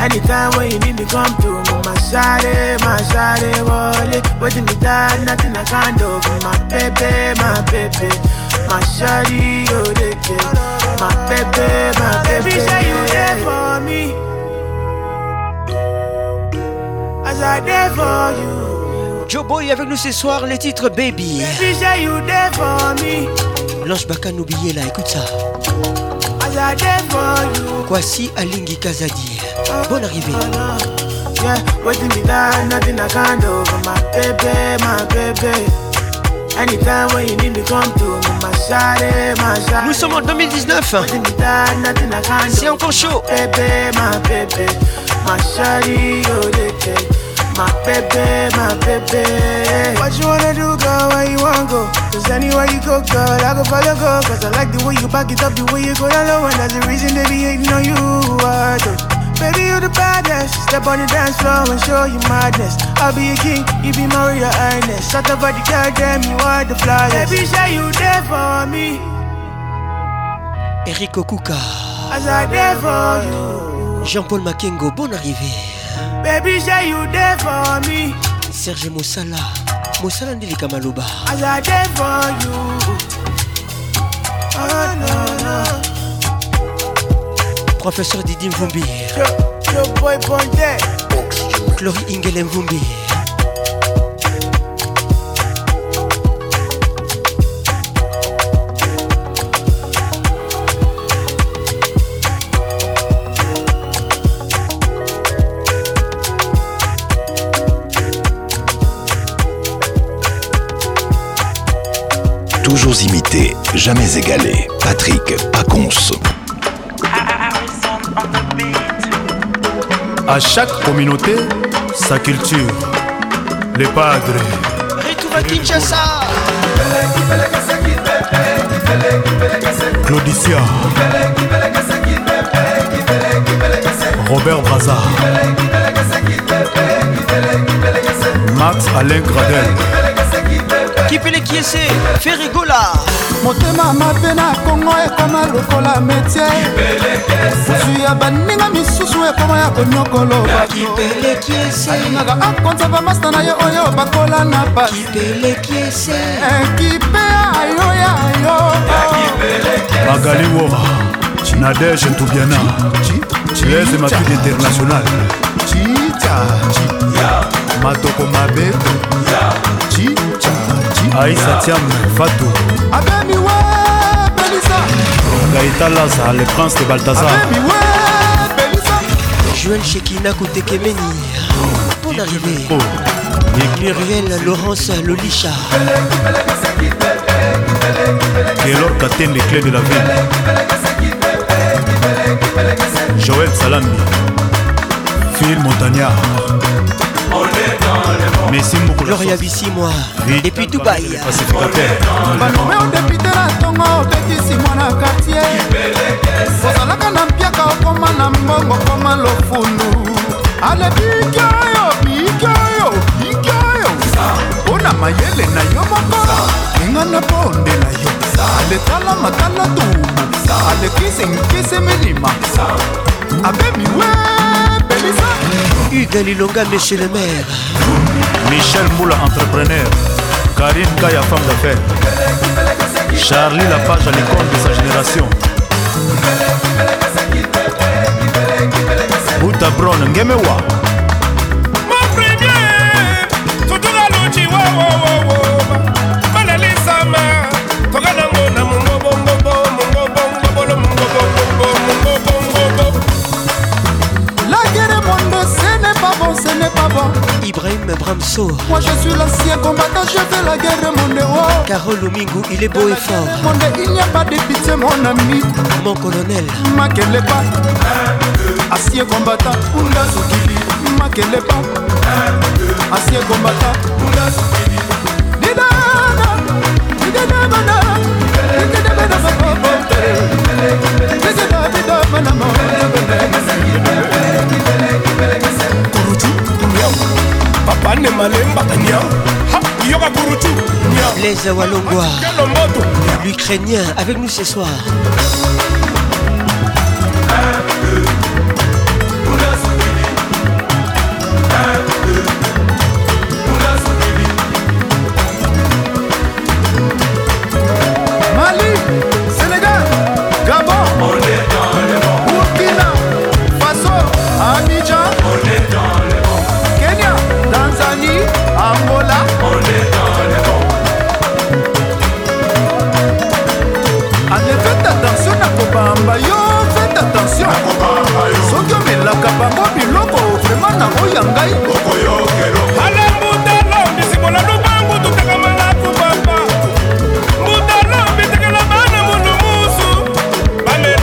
Anytime when you need me, come to me, my shawty, my shawty, wallet. Waiting me down, nothing I can't do for my baby, my baby. My shawty, oh, they My baby, my baby. Baby, say you there for me. As I there for you. Joe Boy avec nous ce soir, les titres Baby. Blanche Baka n'oubliez là, écoute ça. Kwasi Alingi Kazadi. Oh, Bonne arrivée. Oh, oh. Yeah, waiting me down, nothing I can do for my baby, my baby. Anytime when you need me, come to me, my shawty, my shawty. Nous sommes en 2019. C'est encore chaud. Baby, my baby, my shawty, king Ma baby, my baby. What you wanna do, girl? Where you wanna go? Cause anywhere you go, girl, I go follow, go. Cause I like the way you back it up, the way you go down low. And that's the reason they be hating on you. Are uh, Baby, you the baddest. Step on the dance floor and show you madness. I'll be a king, you be Maria Ernest. Shut up by the god damn, you are the flawless. Baby, say you there for me. Eric Okuka. As I there for you. Jean-Paul Makengo, bonne arrivée. baby j'ai you there for me serge mosala mosala ndeleka maloba as i there for you oh, no, no. professeur didi mvumbi yeah. Chlory Ingele Mvumbi toujours imité, jamais égalé. Patrick Paconce. À chaque communauté, sa culture. Les padres. Kinshasa. Claudicia. Robert Brazard. Max Alain Gradel. kipelekiese ferigola motema mabe na kongo ekoma lokola metie bozwi ya baninga misusu ekoma ya konyokolo batoalingaka akonza bamasta na ye oyo bakola na pasi ekipe eh, ayo yayo magali woma nadege ntubiana chiese matud international chicha matoko mabe chicha aïsatiam fatou gaïta laza le prince de baltazar joel shekina kotekemeni mpo narrivé muriel laurence lolisha kelo katende clé de la ville joël salambi phil montagnard Merci beaucoup. Gloria Bissi, moi. Depuis Dubaï. Ah, balome odepite na ntongo obetisi mwana kartier ozalaka na mpiaka okoma na mbongo koma lofundu alebiki oyo biki oyo biki oyo mpona mayele na yo moko linga na bondela yo aletala matala tumu alekisi nkisi milima abemiwe Hugues Lilonga, monsieur le maire. Michel Moula, entrepreneur. Karine Kaya, femme d'affaires. Charlie Lapage à l'école de sa génération. Bouta Brown, Ngemewa. Mon premier, tout le monde, Ibrahim Bramso. Moi je suis l'ancien combattant, je fais la guerre, mon héros. Carole il est beau et fort. Mon il n'y a pas de pitié, mon ami. Mon colonel. pas Ancien combattant, Ounda Ancien combattant, Nidana Nidana Didana. Didana, pas Didana, combattant, ane malemba yoka kurutu les awalogwa l'ukrainien avec nous ce soir ya ngai ale mbutalo misibola lubangu tutakama na kupapa mbutalo bitekela bana mundumusu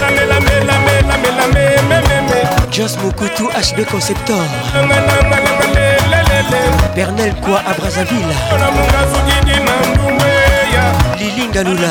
bamelamelame jos mokutu hb conceptor bernel kwa a brazaville lilingalula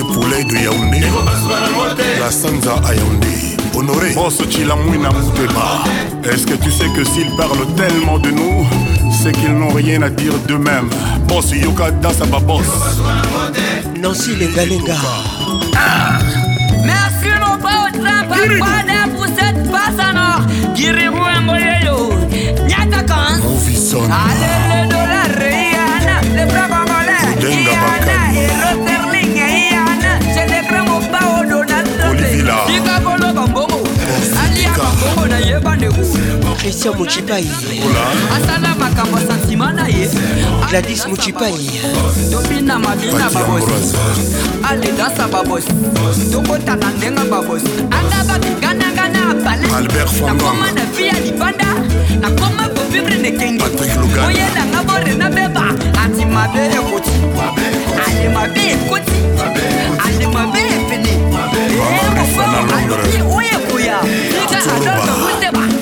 poulet de yaoundé la sanza à yaoundé honoré est-ce que tu sais que s'ils parlent tellement de nous c'est qu'ils n'ont rien à dire d'eux-mêmes boss yoka dansa babos nancy les ah. merci mon papa pour cette en or Christian Mochipai Gladys Mochipai tobina mabina babos alendasa babos tokotana ndenga babos anga baminganangana balenakoma na vi ya libanda nakoma kovibre nekenge oyelanga borena beba ati mabe ekoti ale mabe ekoti ale mabe epene ekofo alobi oyekoya ika adota kuteba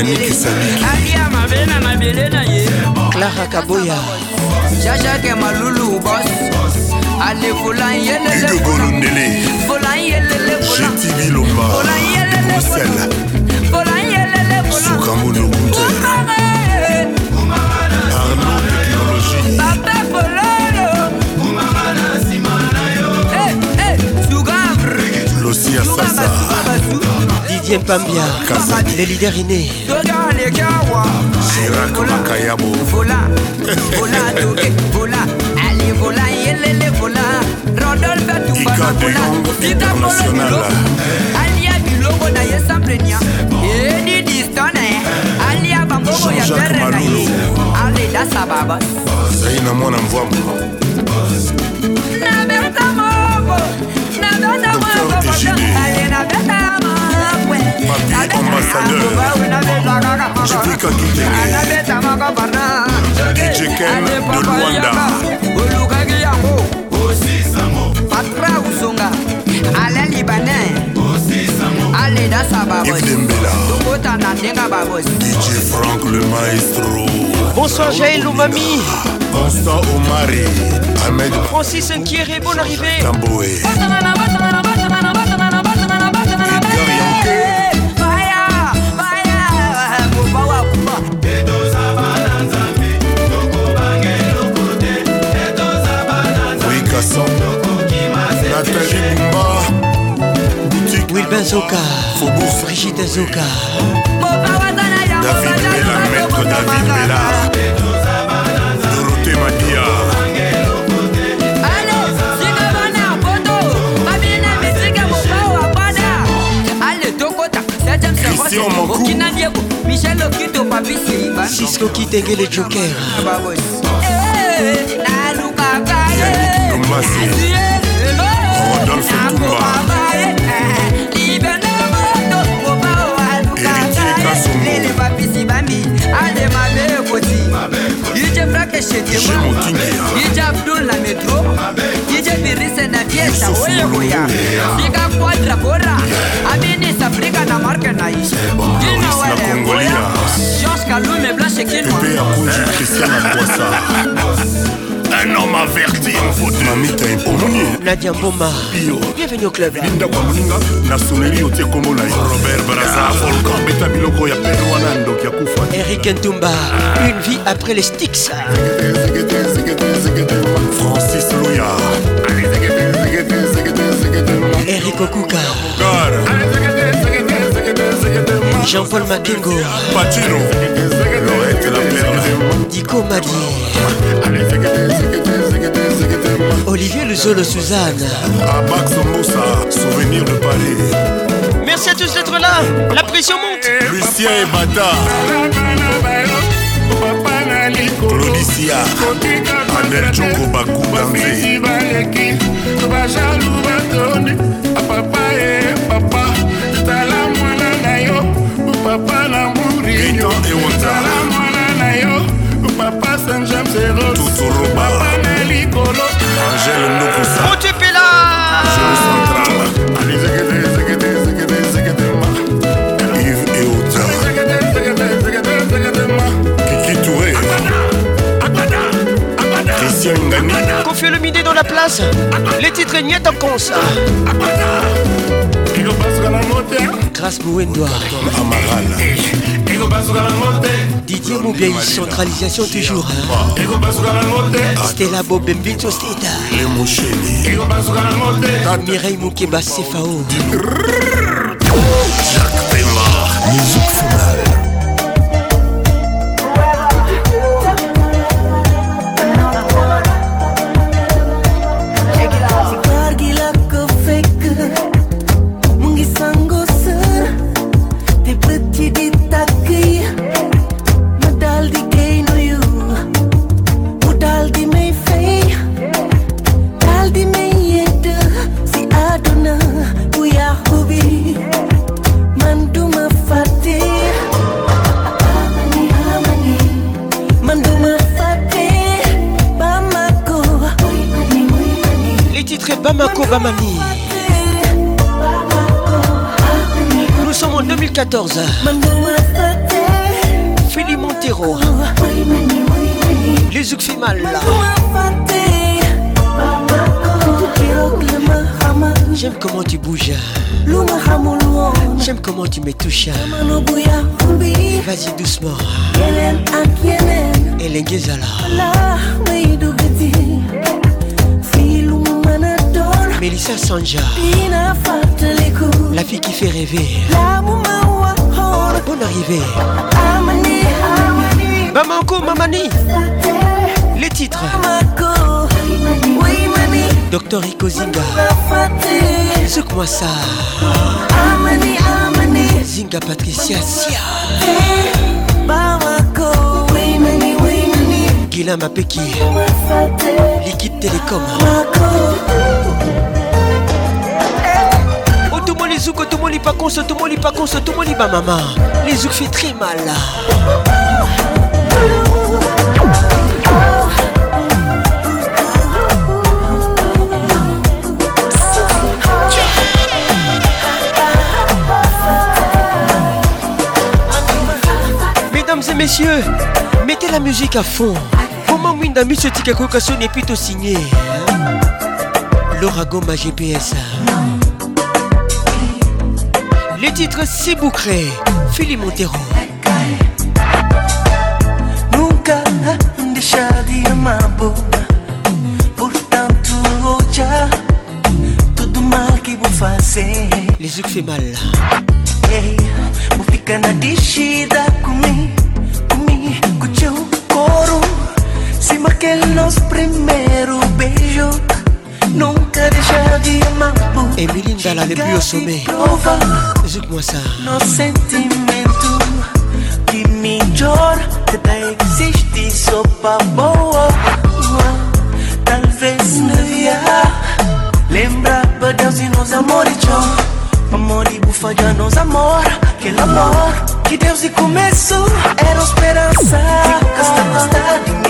yaniki saliki clara kaboya jajake malulu bos ale volan yelelelolundele volan yelele jetibilomba bruxelles volan yelele sukamonokuter losia sasa Deuxième Pambia, les leaders innés. Chirac Makayabo. Vola, vola, doge, vola, allez, vola, yelele, vola. Rodolphe Toumbana, vola, Kita Polo, Alia Bilongo, Naye Samplenia. Et du distant, Alia Babogo, Yabere, Naye. Allez, da Sababa. Zaina, mon envoi. Naberta Mobo, Naberta Mobo, Naberta Mobo. papi ambassadeur jipika kitenge dj ken de luanda olukaki yango patra usonga ale libanin aleda sababoytokota tokotana ndenga babos dj frank le maestro bonsoir jael lumami constant omari ahmed francis nkiere bonne arrivée tamboe azoka faubourg frigide azoka david bela maître david bela dorote madia Christian Mankou Michel Okito Papi Siriba Cisco Kitengele Joker ah, eh, Yannick eh. Nomasi eh, oh. Rodolphe Toumba Chez mon tingia Yija Abdul la metro Yija Birise na fiesta Oye goya Bika quadra bora Abini Safrika na marke na yi Kina wale goya Josh Kalume blanche kinwa Pepe Akonji Christian Akwasa un homme averti mamita ekomoni nadia mboma bienveni au club ndako ya moninga nasoneli otie kombo na robert braza ah. volkan beta biloko ya pere wana ndoki ya kufa erik ntumba ah. une vie après les sticks francis luya erik okuka jean-paul makengo patino Nico Magui. Olivier le Suzanne. Abak Moussa, souvenir de Paris. Merci à tous d'être là. La pression monte. Lucien et Bata. Claudicia. Ander Djoko Bakou Bambe. Papa et papa, tala mwana na yo, papa na mourinho, tala la place Les titres niais en concert Grâce Amaral Didier Moubey, centralisation toujours hein. Stella Bobembito Steda Mireille Moukeba Cefao 14h. Philippe Montero. Les là. J'aime comment tu bouges. J'aime comment tu me touches. Vas-y doucement. Hélène Gezala. Mélissa Sanja. La fille qui fait rêver. monde Bonne arrivée Mamanko Mamani Les titres Docteur Ikozinga Secoue-moi ça Zinga Patricia Sia eh, Guilain Mapeki Liquide Télécom tout tomoli pakonso tout monde, tomoli bamama les yeux fait très mal Mesdames et messieurs, mettez la musique à fond. Comment Windami se à et puis signé. L'orago, ma GPS. Le titre Si Boucré, Philly Montero. Nunca deixar de amar boa. Portanto, já tudo mal que vou fazer. Les yeux que mal. Ei, vou ficar na descida comigo, comigo, com teu coro. Se aquele nosso primeiro beijo. Nunca deixar de amar Emily Ndala, les plus au sommet Écoute-moi ça Nos sentimentos Que melhor que tá existe Só pra boa Talvez na via Lembra pra Deus e nos amores Amor e bufa de nos amor Que amor que Deus e começo Era esperança Que Fica de mim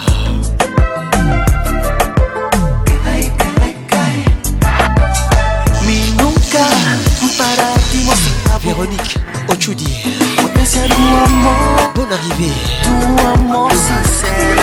amour, bon arrivée, tout amour sincère.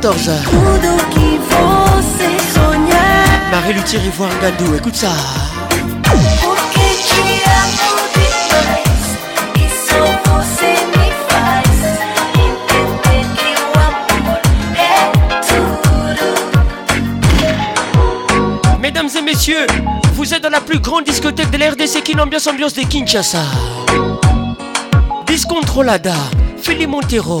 14h. Marie Luthier Ivoire Gadou, écoute ça. Mesdames et messieurs, vous êtes dans la plus grande discothèque de la RDC qui l'ambiance ambiance de Kinshasa. Discontrolada, Philippe Montero,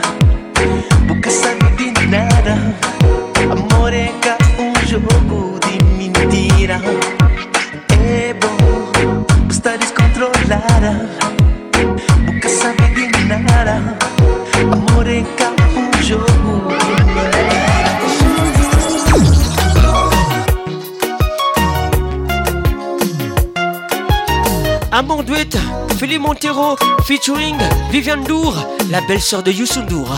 featuring Vivian Dour, la belle-sœur de Youssou Dour.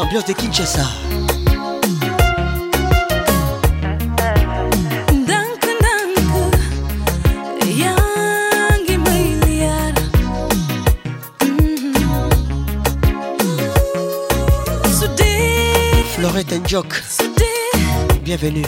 ambiance de Kinshasa. Mm-hmm. Florette Njok, bienvenue.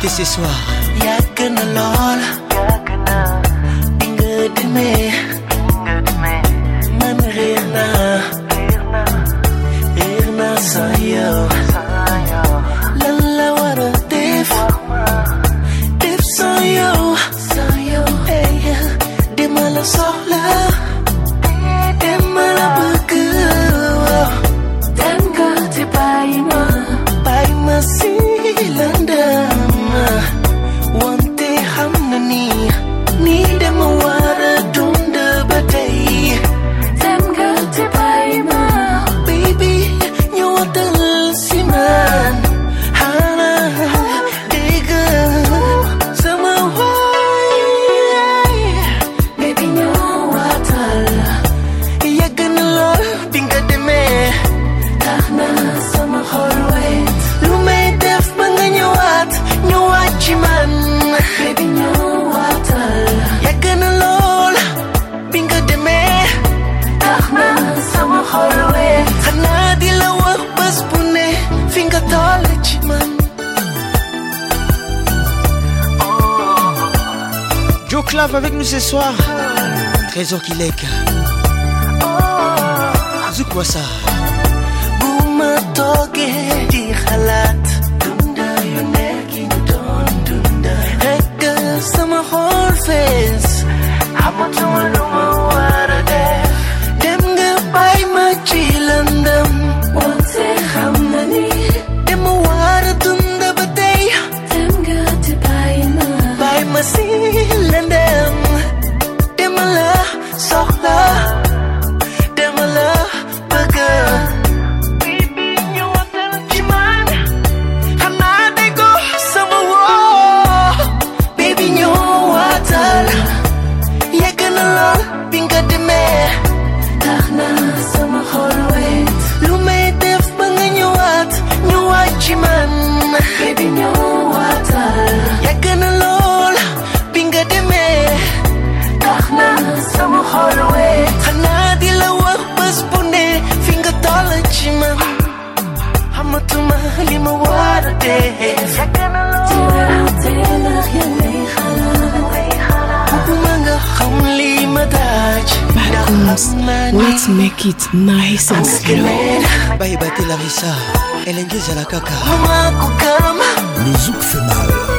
Que ce soir. soir, Trésor Kilek. Zoukwasa. di Tihalat. Dunda, Yonekin, Don, Dunda. Hekkel, Summer Horfes. Amatomano. kit na essence bayeba te larisa elenge ezala kaka le zouk fait mal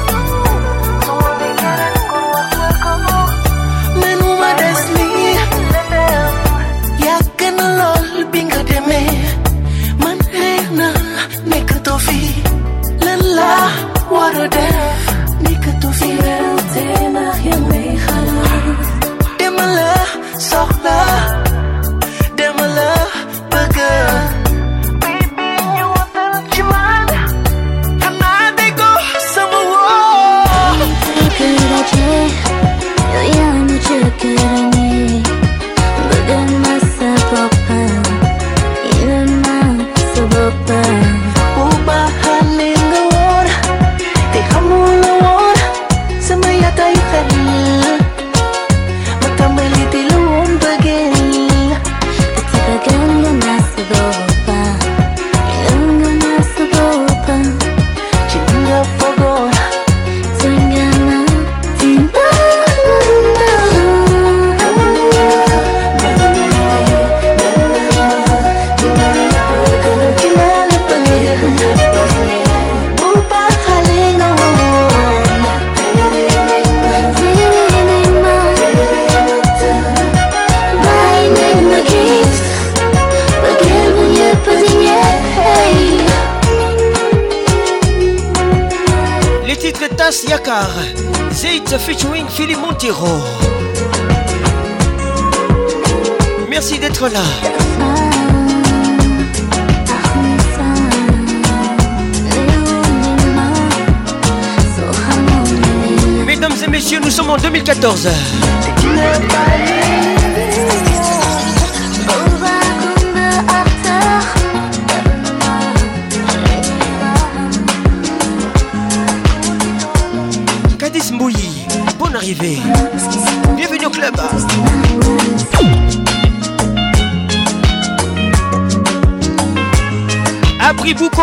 Merci d'être là. Mesdames et messieurs, nous sommes en 2014.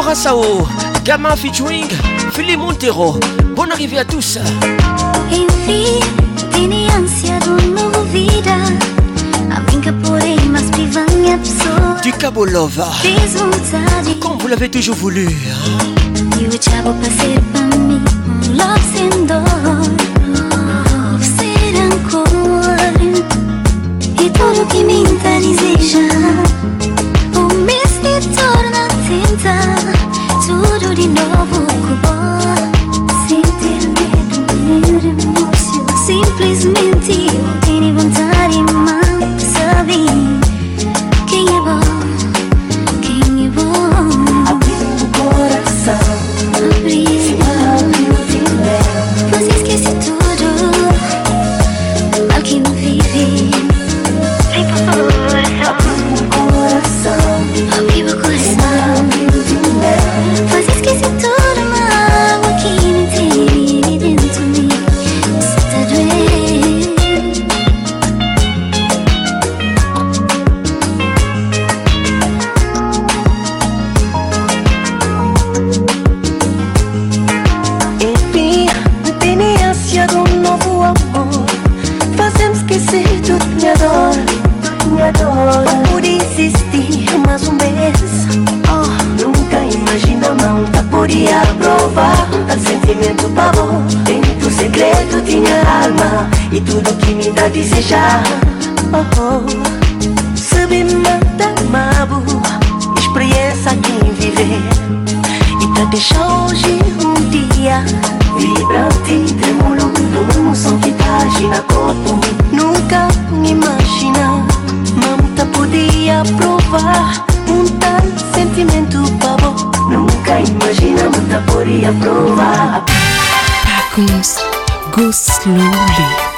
Cora Sao, Gamma featuring Philippe Montero. Bonne arrivée à tous. Enfim, tem ânsia do novo vida. A brinca porém, mas pivanha pessoa. Du Cabo Love. Comme vous l'avez toujours voulu. E o diabo passei pra mim. love sem dor. Ou ser ancora. E tudo que me internizei já. O mês me torna cinta Suruh di nobuku oh Sentirmi dirimu Simplesmente io vieni vantare ma sabi desejar oh, oh. Se me manda mabo Experiência quem viver E pra deixar hoje um dia Vibrante, tremulando Um som que tá na corpo Nunca me imagina Mamta podia provar Um tal sentimento pavor Nunca imagina Mamta podia provar Paco's Go Slowly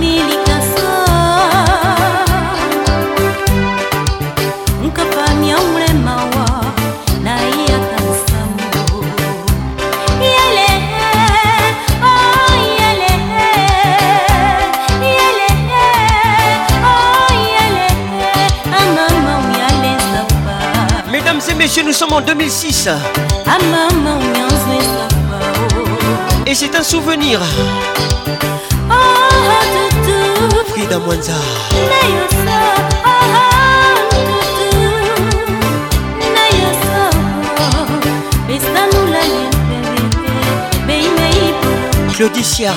en 2006. Ah, Et c'est un souvenir. Ah, ah, Frida Mwanza.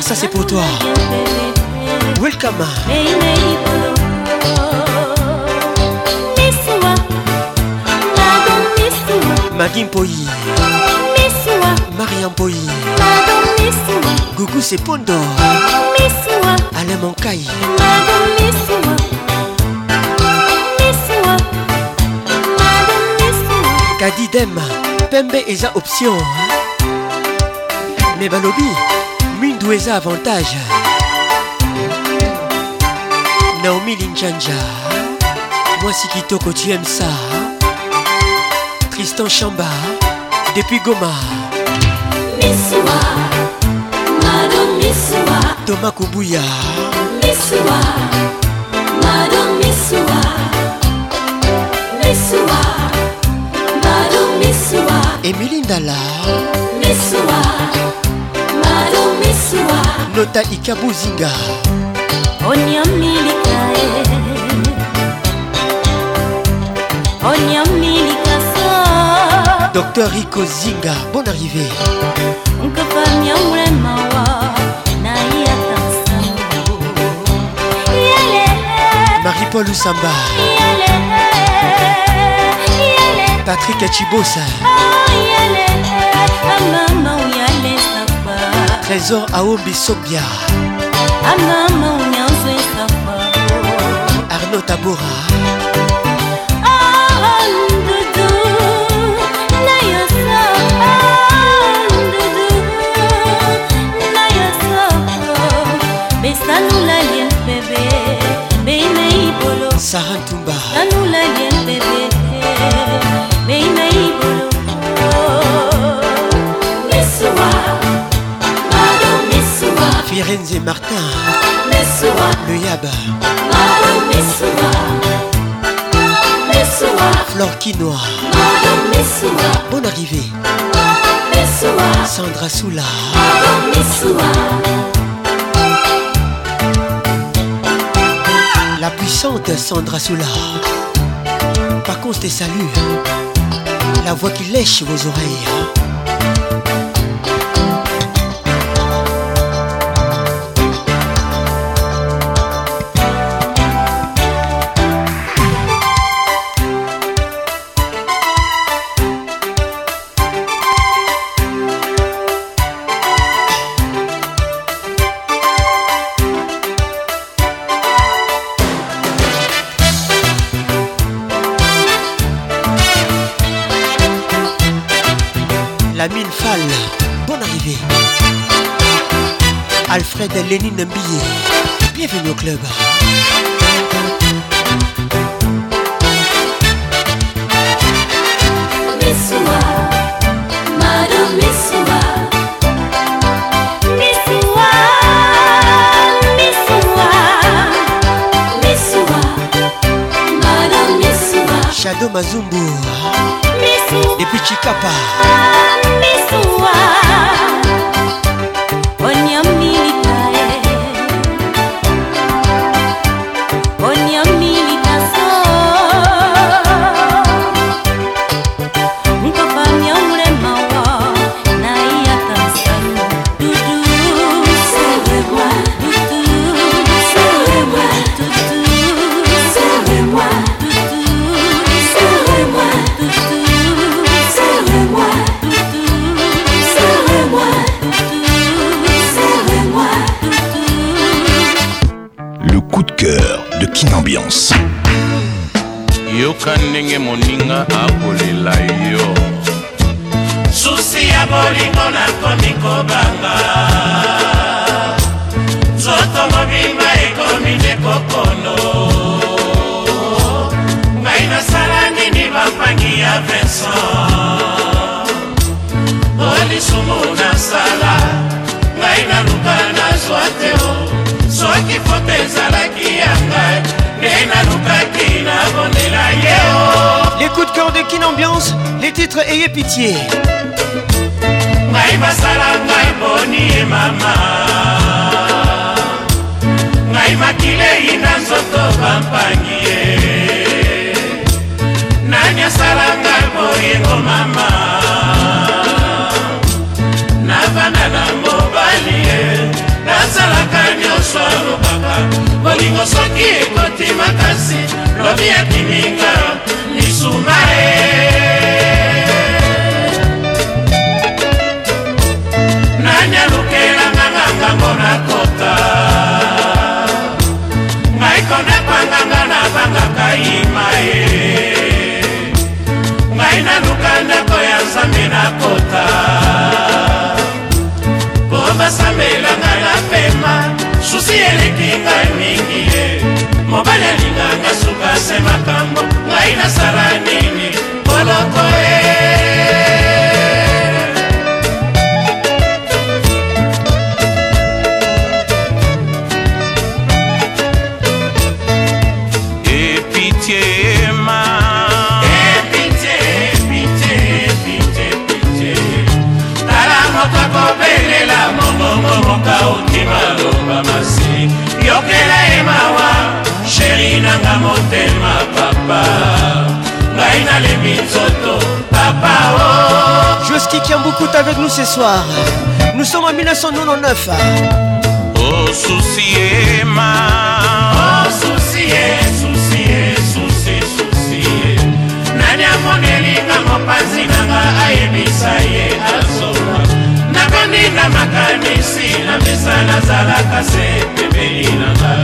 ça c'est pour toi. Welcome. Magui Mpoyi Mariam Mpoyi Gougou Sepondo Alain Moncaille kadidem pembe eza option me balobi mwindu eza avantage naomi linjanja mwasi kitoko tu aime ça Tristan Chamba, depuis Goma. Missoua, Madame Missoua. Thomas Koubouya. Missoua, Madame Missoua. Missoua, Madame Missoua. Émilie Ndala. Missoua, Madame Missoua. Nota Ikabouzinga. Onyamilikae. Onyamilikae. Docteur Rico Zinga, bonne arrivée. Marie-Paul Usamba. Patrick Achibosa. Ah, ah, Trésor Aobi Sobia. Ah, Arnaud Tabora. Firenze Martin Le Yaba Flore Quinoa Bonne arrivée Sandra Soula La puissante Sandra Soula Par contre, tes saluts La voix qui lèche vos oreilles Alfred Lénine Mbillé. Bienvenue au club. Missouwa, Madame Missouwa. Missouwa, Missouwa. Missouwa, Madame Missouwa. Shadow Mazumbu. Missouwa. Depuis Chikapa. pitié. soir. Nous sommes en 1999. Oh souci ma. Oh souci souci souci souci. Nani amoneli nga mopanzi nanga ayebisa ye azoma. Nakondi na makanisi na misa nazalaka se pembeni nanga.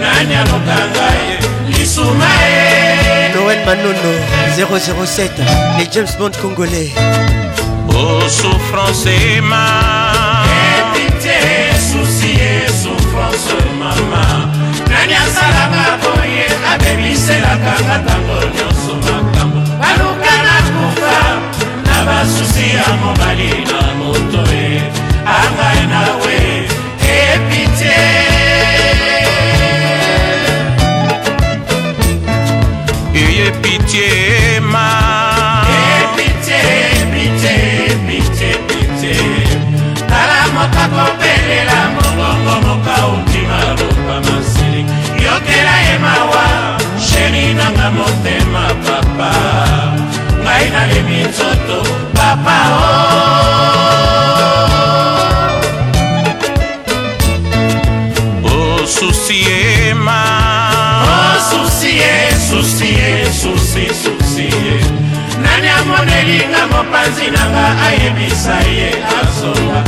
Nani alokanga ye lisuma ye. Noël Manono 007 les James Bond congolais. Oh souci francema epite susi yesu france mama nani asalaka boye abemiselaka nga ntango nyonso makambo baluka na kufa na basusi ya mobali na moto e eh. angai nawe nalemi nzoto papa o oh. osusie ma osusie susie susi susie nani amonelinga mopanzi nanga ayebisa ye azonga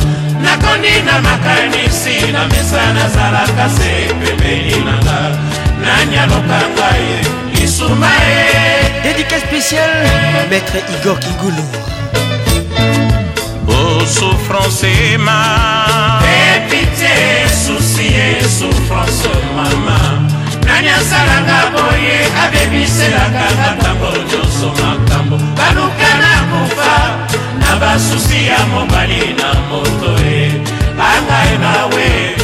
nakondi na makanisi na mesa nazalaka se pembeni nanga nani alokanga ye Soumaé Dédicace spéciale Maître Igor Kingoulou Ô souffrance ma Et pitié, souci et souffrance maman nani asalanga boye abebiselanga ngatambo nyonso makambo baluka na kufa na basusi ya mobali na moto e angai nawe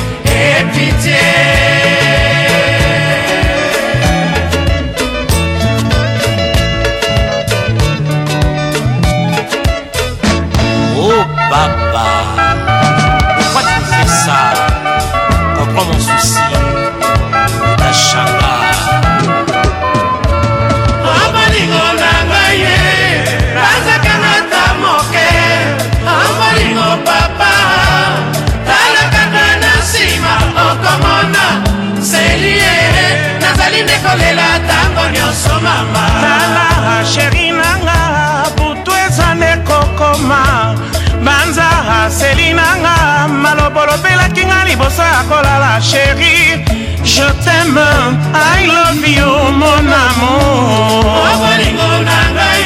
oyo bolobelaki nga liboso ya kolala sheri je teme i love you mon amourbolingo na ngai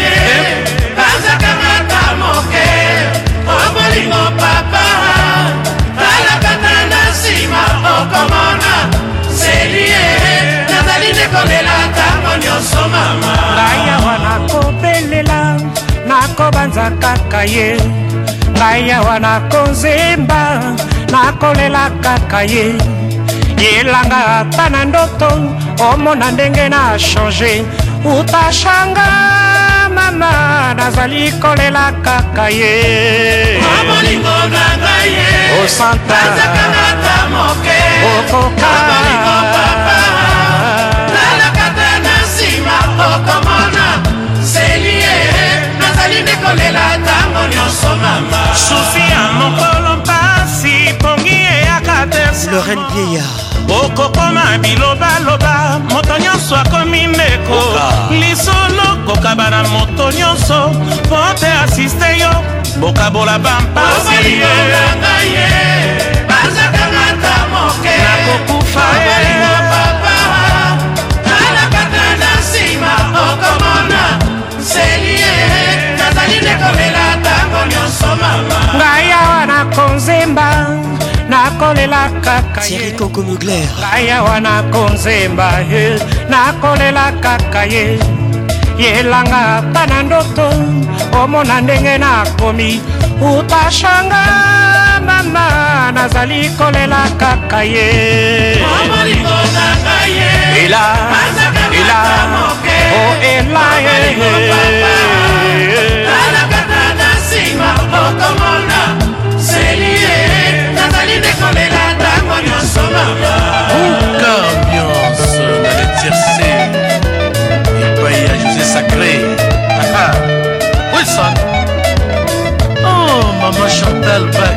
bazaka ngata moke obolingo papa talakata na nsima okomona selie nazali nde kolela ntango nyonso mama ngai awa nakobelela nakobanza kaka ye ngai awa nakozemba nakolela kaka ye yelanga ata na ndoto omona ndenge na change utashanga mama nazali kolela kaka ye omolingo na ngai ye osanta okoka susi ya mokolo mpasi pongi eyaka teloren bieya okokoma bilobaloba moto nyonso akomi ndeko lisolo kokaba na moto nyonso mpo te asiste yo bokabola bampasi nakokufa okomona selie nazali ndekomela ngai awa nakonzemba nakolela kaka ye ngai awa nakonzemba ye nakolela kaka ye yelanga ata na ndoto omona ndenge nakomi utashanga mama nazali kolela kaka ye ela ela o ela ye okomona selie nazali ndekomela ntango nyonso mama buka ambiance ah, ah. Oh, na letirse epai ya josé sacré aha wilson oh mama chantal bak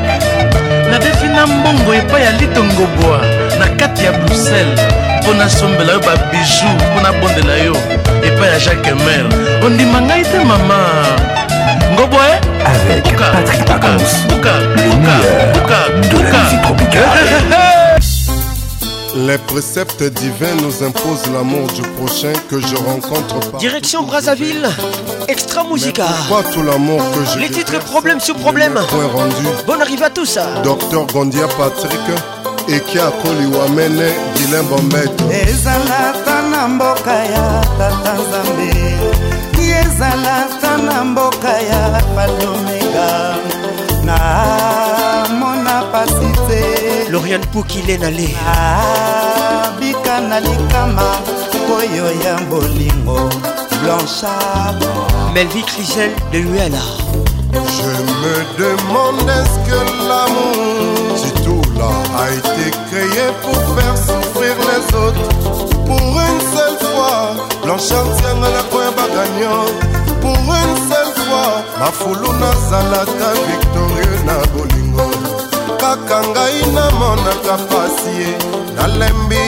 nadefi na mbongo epai ya litongobwa na kati ya bruxelles mpo nasombela yo babiju mpo nabondela yo epai ya jacques mer ondima ngai te mama ngoboe eh? Patrick Pacons, le meilleur Les préceptes divins nous imposent l'amour du prochain que je rencontre pas. Direction Brazzaville, Extra Musica. l'amour que je Les titres problème sur problème. Point Rendu. Bonne arrivée à tous. Docteur Gondia Patrick, ekia koliwamene guilin bombete ezalaka ya ezala sta na mboka ya palomega na mona pasi te lorian pukile nale abika na likama oyo ya bolingo blanchard melvi crisel de luela Je me demande est-ce que l'amour, si tout là a été créé pour faire ça. chantiyanga nakoyeba gagnon pour une seule fois mafulu nazalaka victorieux na bolingo kaka ngai namonaka pasie nalembi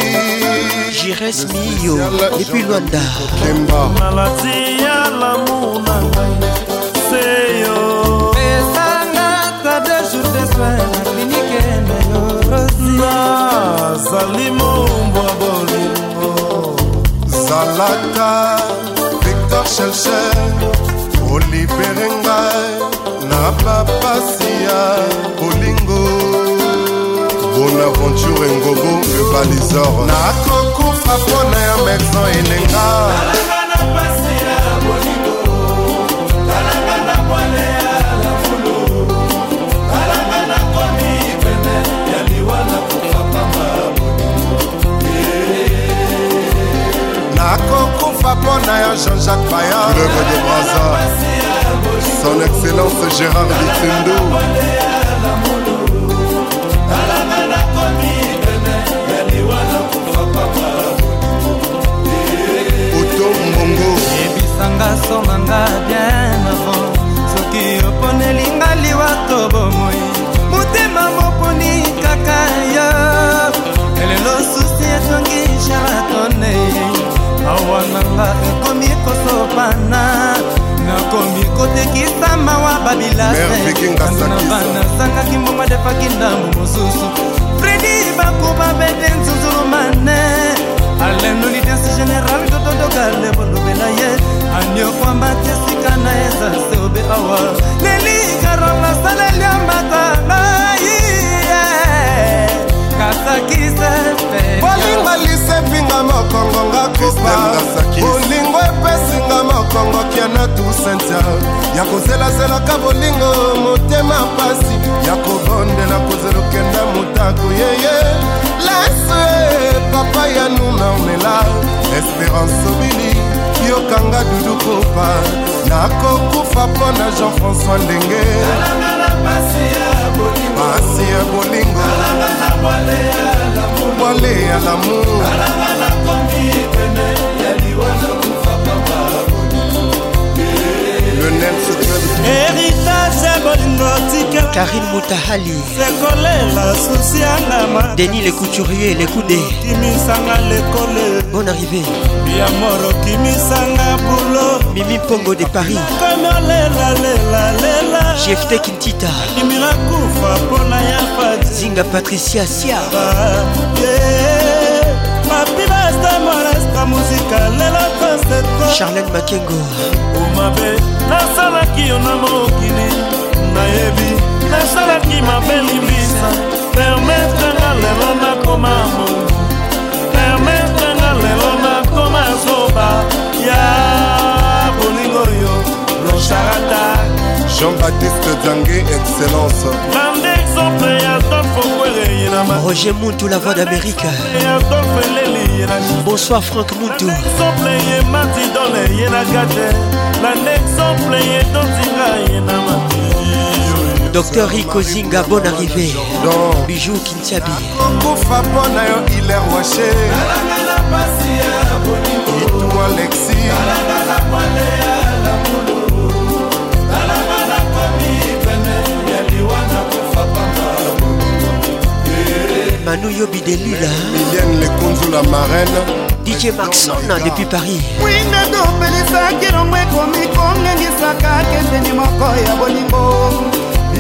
jires miyo epuis lwanda maladi ya lamour na ngai seyo esangaka de jour de soin na klinike na yorosi nazali mo ezalaka victor shelcher kolibere ngai na bapasi ya bolingo bonaventure engobo le balisor nakokufa mpona ya maison elenga papa mpo na yo jean-jacques bayaleve de braza son excellence gérard bitindu oto mbongo yebisanga songanga bien avant soki oponelinga liwa to bomoi motema moponi kaka yo elelo susi etongi charatone awa nanga ekomi kosopana nakomi kotekisa mawa babilasenabana sangaki mbongo adefaki ndambo mosusu fredi bakuba bete nzuzulumane alenolitensi general totodokalebondobela ye aniokwambati esika na ezase obe awa lelikaronga saleliambatangai bolingo lisefinga mokongo nga koba bolingo epesinga mokongo kiana tusentia ya kozelazelaka bolingo motema mpasi ya kobondela kozelokenda motaku yeye lase papa ya nuna omela espérance obili yokanga dudu kopa nakokufa mpo na jean-françois ndenge pasi ya bolingo bwale ya lamour karine moutahali denis le couturier lekude bon arrivé mimi mpongo de paris jefte kintita zinga patricia sia charlene makengo omabe nasalaki yo na mokili nayebi nasalaki mabe libisa permetre nga lelo nakoma mongo permetre nga lelo nakoma zoba ya bolingo yo blancharata jean-baptiste zange excellence bande exemple ya Roger Muntu, la voix d'Amérique. Bonsoir Franck Muntu. L'exemple docteur rikozinga bonne arrivée bijou kintiabi kokufa mpo na yo iler washe etu alexi manu yobi delula miliane lekonzu la marraine dj maxon depuis paris winga topelisaki longo ekomi kongengisaka keseni moko ya bolingo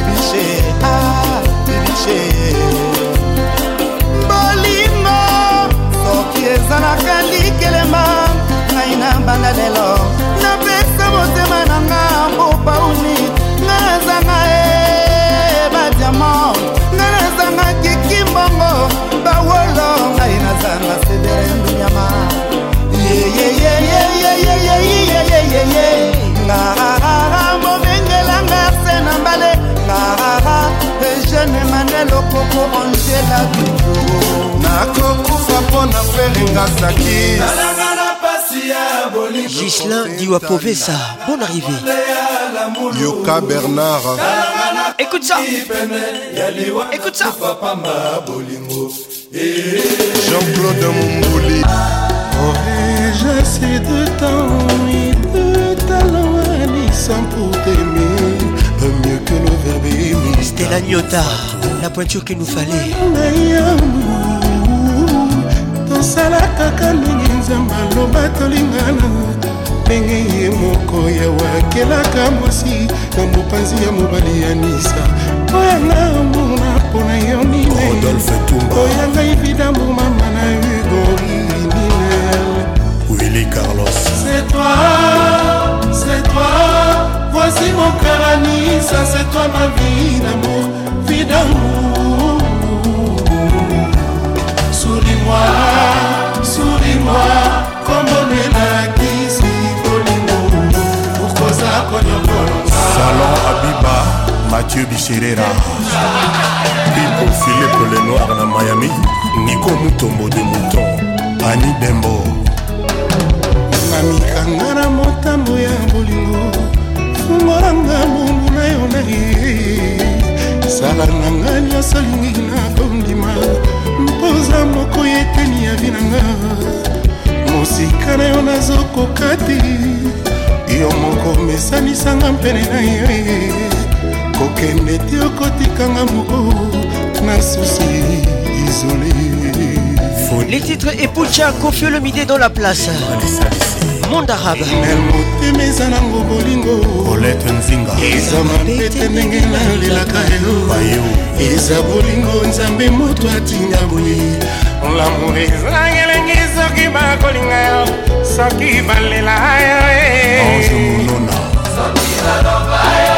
bibiche ah, bibiche bolingo soki ezalaka likelema ngai na banda lelo napesa motema na nga bopauni nga nazanga e badiamant nga nazanga kikimbongo bawolo ngai nazanga sederenduyama yeyeyeyeyeyeyeyeyeye nga eugene mandelo koko onzela bitu nakokufa mpo na ferenga saki gislin diwapovesa bon arrivé yoka bernard écoute ça écoute ça jean-claude mombuli aurais-je assez de temps et de talent à nissan pour t'aimer La Nyota, la pointure qu'il nous fallait. tosalaka ka ndenge nzambe aloba tolingana ndenge ye moko yawa akelaka mwasi na mopanzi ya mobali ya nisa oyanga mona mpona yo nineoyanga evidambo mama na ugorinine Willy Carlos. C'est toi, c'est toi. voici mon cœur ami, ça c'est toi ma vie d'amour, vie d'amour. Souris-moi, souris-moi, comme on est là, qui si Salon Abiba, Mathieu Bicherera, Bipo Philippe Le Noir na Miami, Nico Moutombo de Mouton, Annie Dembo. Mamikanga na motambo ya bolingo fungolanga mundu na yo na ye salanga nga nyonso lingi na kondima mpoza moko yeteni ya vinanga mosika na yo nazokoka te yo moko mesanisanga mpene na yo kokende te okotikanga moko na susi izole Les titres et Pucha, Kofio Lomide dans la place. Allez, allez, allez. monde arabe motema eza nango bolingo olete nzinga eza mabete ndenge nalelaka elo eza bolingo nzambe moto atinga boye lamour eza elengi soki bakolinga yo soki balela yo soki baloba yo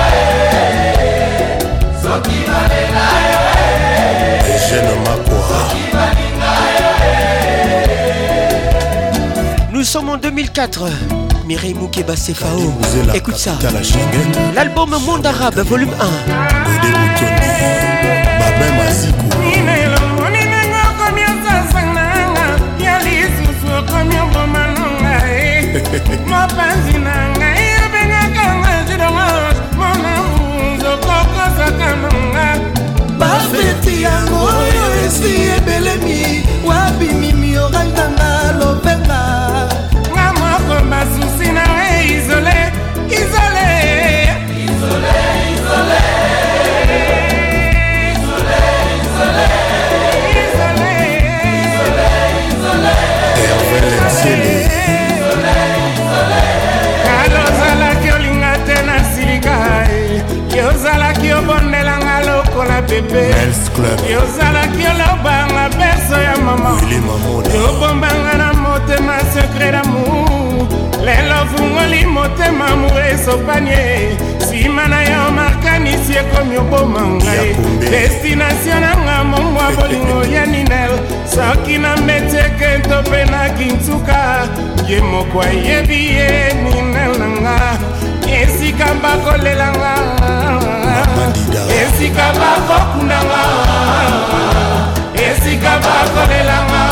soki balela yo sommes en 2004. Mireille Moukeba Sefao. Écoute ça. L'album Monde Arabe, volume 1. bafeti yango oyo esi ebelemi nzete yozalaki olobanga berso ya mama yobombanga na motema sekre damour lelo fungoli motema amour esopanie nsima na yo makanisi ekomi oboma ngai destinatio nanga mongwa bolingo ya ninel soki na metekento mpe na kintuka ye moko ayebi ye ninel na nga esika bakolelanga esika bakokundanga esika bakolelanga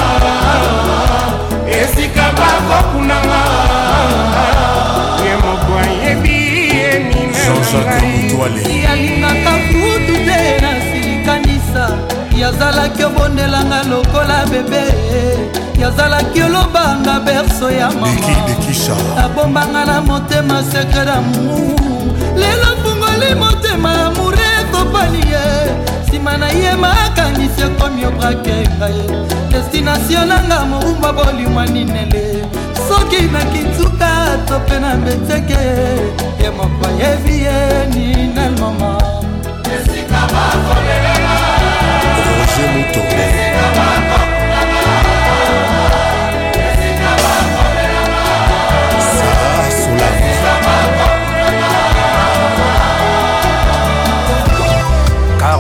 esika bakokundanga ye moko ayebi ye nineyalingaka kutu te nasilikanisa yazalaki obondelanga lokola bebe yazalaki olobanga berso ya mama abombanga na motema sekre damour lelo ezali motema ya mure ekopani ye nsima na ye makangisi ekomi obrake ngaye destinatio nanga morumba bolimwa ninele soki na kintuka to mpe na mbeteke ye moko ayebi ye ninel mama esika bakolela roger mutombe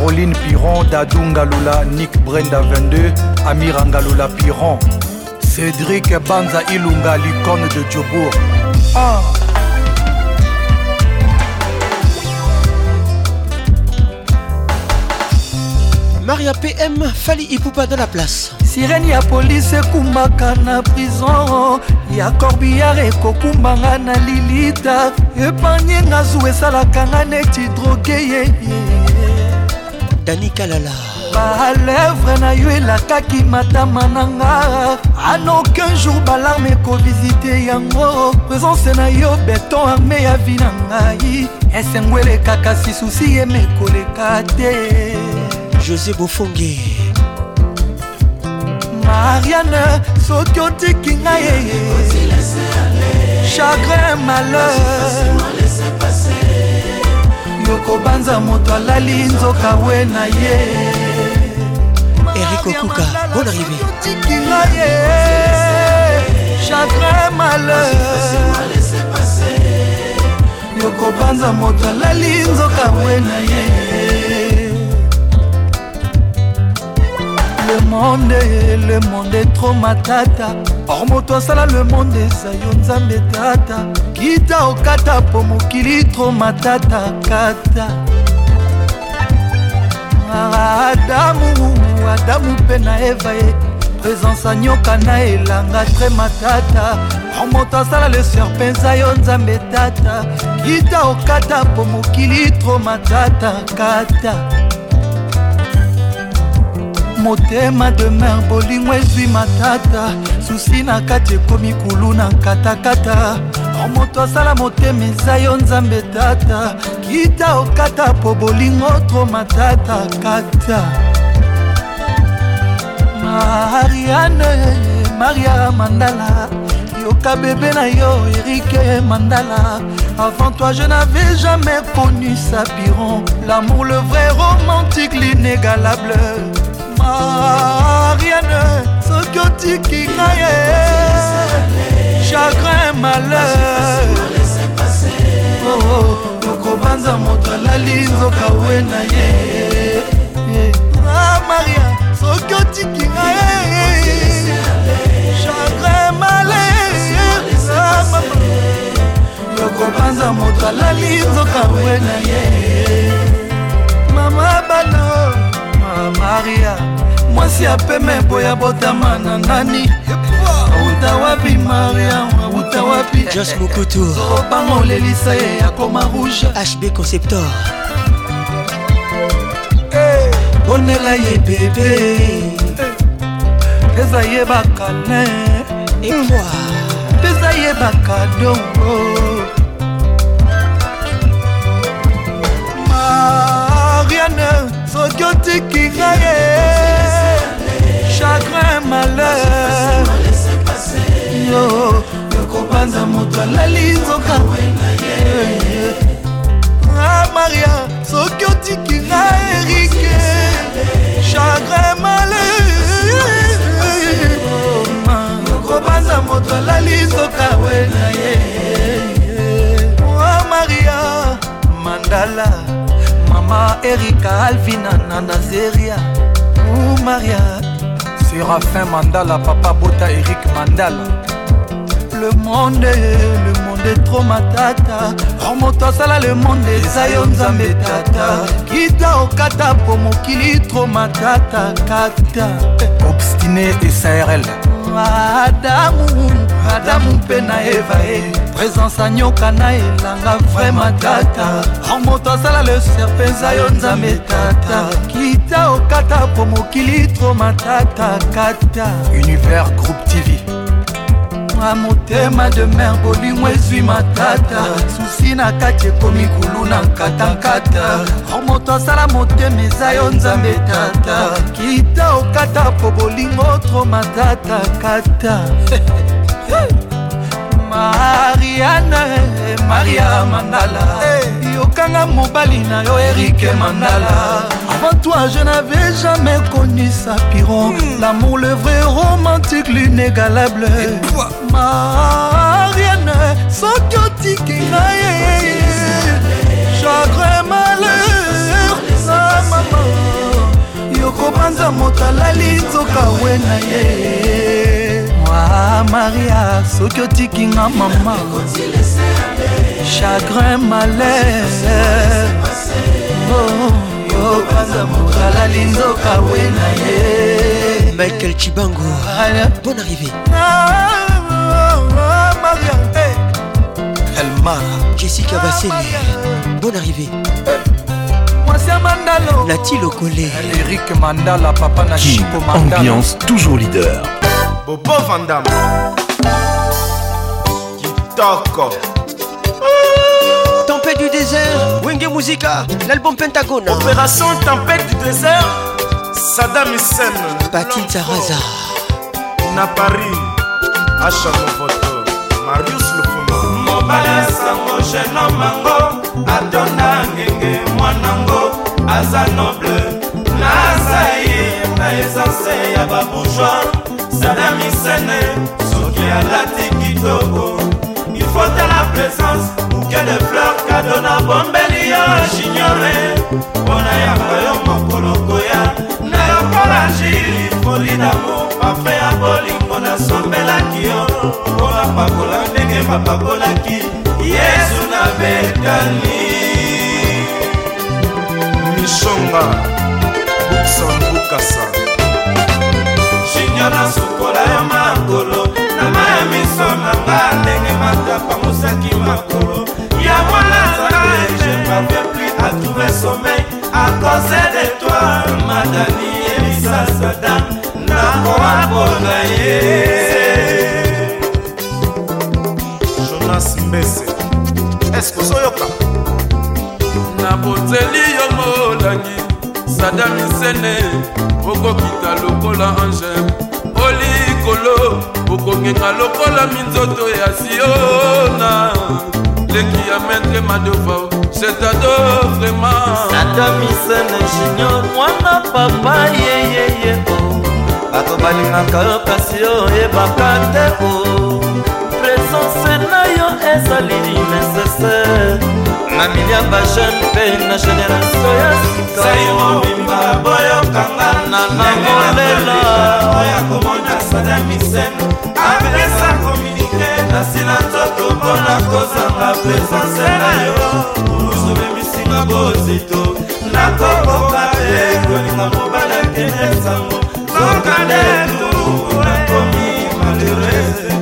Caroline Piron, Dadou Ngalula, Nick Brenda 22, Amir Ngalula Piron, Cédric Banza Ilunga, l'icône de Djobourg. Ah. Maria PM, Fali Ipupa dans la place. sirene ya polise ekumaka na prison ya corbillare ekokumbanga na lilita epanyenga zu esalaka nga neti droge ye dani kalala balèvre na yo elakaki matama na nga anokin jour balarme ekovisite yango présence na yo beton arme ya vi na ngai esengo elekaka si susi yeme koleka te josé bofonge mariane soki otiki ngai eh, eh. chagrin malheur tokobanza moto alali nzoka we na ye erik okuka bon arrivé tikila ye chagrin malheur yokobanza moto alali nzoka we na ye le monde le monde trop matata or moto asala le monde eza yo nzambe tata kita okata po mokili tro matata kata ah, adamu adamu mpe na eva ye présence anyoka na elanga tre matata or moto asala le serpe eza yo nzambe tata kita okata po mokili tro matata kata motema demer bolingo ezwi matata susi na kati ekomi kulu na katakata moto asala motema eza yo nzambe tata kita okata po bolingo tro matata kata mariane maria mandala yoka bebe na yo erike mandala avant toi je n'avais jamais connu sapiron l'amour le vrai romantique l'inégalable mariane soki otiki ngai ye chagrin malheur oh, oh, okobanza moto alali nzoka we na ye ah, maria soki otiki ngai ye chagrin malheur ah, okobanza moto alali nzoka we na ye mama bano mamaria mwasi apeme boya botama na nani auta wapi mariam auta wapi jos mokutu robango olelisa ye akoma rouge hb conceptor ponela ye bebe eza ye bakane epwa peza ye bakadongo mariane soki otikinga ye chagrin malheur yo yokobanza moto alali nzoka eh, eh. a ah, maria soki otiki na erike chagrin malheur yokobanza moto alali nzoka we eh, na ye a ah, maria mandala mama erika alvina na nazeria u maria Séraphin Mandala, Papa Bota, Eric Mandala. Le monde, le monde est trop matata. Remonte à ça le monde est Zion Zambé Tata. Kita Okata, Pomokili, trop matata, Kata. Obstiné et SRL. elanga adamu adamu mpe na eva e présence anyoka na elanga vraimen tata or moto asala leserpe eza yo nzambe tata kita okata po mokili tro matata kata univers groupe tv nanga motema de mer bolingo ezwi matata susi na kati ekomi kulu na nkatankata moto asala motema eza yo nzambe tata kita okata po bolingo tro matata kata mariana maria mandala hey. oyokanga mobali na yo erike mandala avant toi je n'avais jamais connu sapiron mm. l'amour le vrai romantique l'inégalable mariane soki otiki nga ye chagrin malheur na mama yokobanza moto alali nzoka we na ye mama maria soki otikinga mama chagrin malere yobanza oh, oh, mokalali nzoka we na ye michael chibango bon arrivé ah, ah, ah, maria elmar jessica basele bon arrivé Nati Lokolé Eric Mandala, papa Kim, Ambiance toujours leader Bobo Vandam Kitoko Tempête du désert, Wenge Musica, l'album Pentagone Opération Tempête du désert, Saddam Hussein Patine Zaraza Na Paris, Acha Movoto, Marius Lufuma Mobala Sango, jeune homme Adona Ngenge, Mwanango Aza noble, Naza Ye, Na essence ya babourgeois bada misene soki alati kitoko ifotala présence buke de fleur kado na bombeli yo jiniore mpona yango yo mokolo koya na lokola jili foli damo pafe ya bolingo nasombelaki yo mpona pakola ndenge bapakolaki yesu na betani mishonga bukson molinyo na sokola ya makolo na ma ya miso na nga ndenge matapangusaki makolo ya mwana zaka je pavais plus à trouver sommeil à cause de toi madani ebisasada nakoakola ye jonas mbese eske ozoyoka naboteli yo molangi sada misene okokita lokola ange olikolo okongenga lokola minzoto ya siona leki ya maître madova cetado vraiment sada misene junior mwana papa yeyeye o oh. bato balingaka yo kasi oyebaka te o oh. presence na yo ezali necessaire bamilya bajeune mpe na génération ya sikaomobimba boyokanga nanangolela oya komona sadamisen apesa kominike nasila nzoto mpona kozanga presence na yo osobemisinga bozito nakokoka te kolinga mobala kende sango tokande tu nakomi malheureuse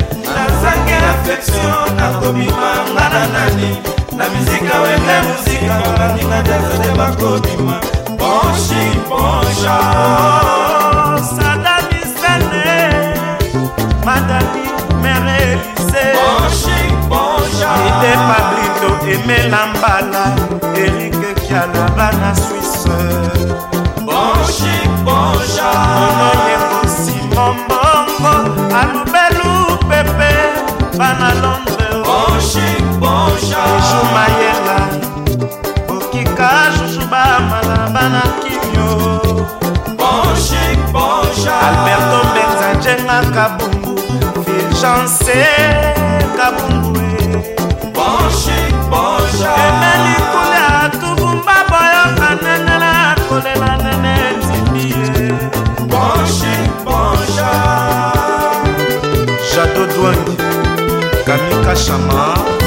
perfection nakobima nga na nani na mizika wenge muzika baninga jazade bakobima ponshi ponsha sadamisene madami merelise ponshi ponsha ide pablindo emela mbala erike kiala bana swisse kabungu fulgence kabungu emeli kolia tubumba boyoka nenela kolela nene tinie jado dwangi kamikashama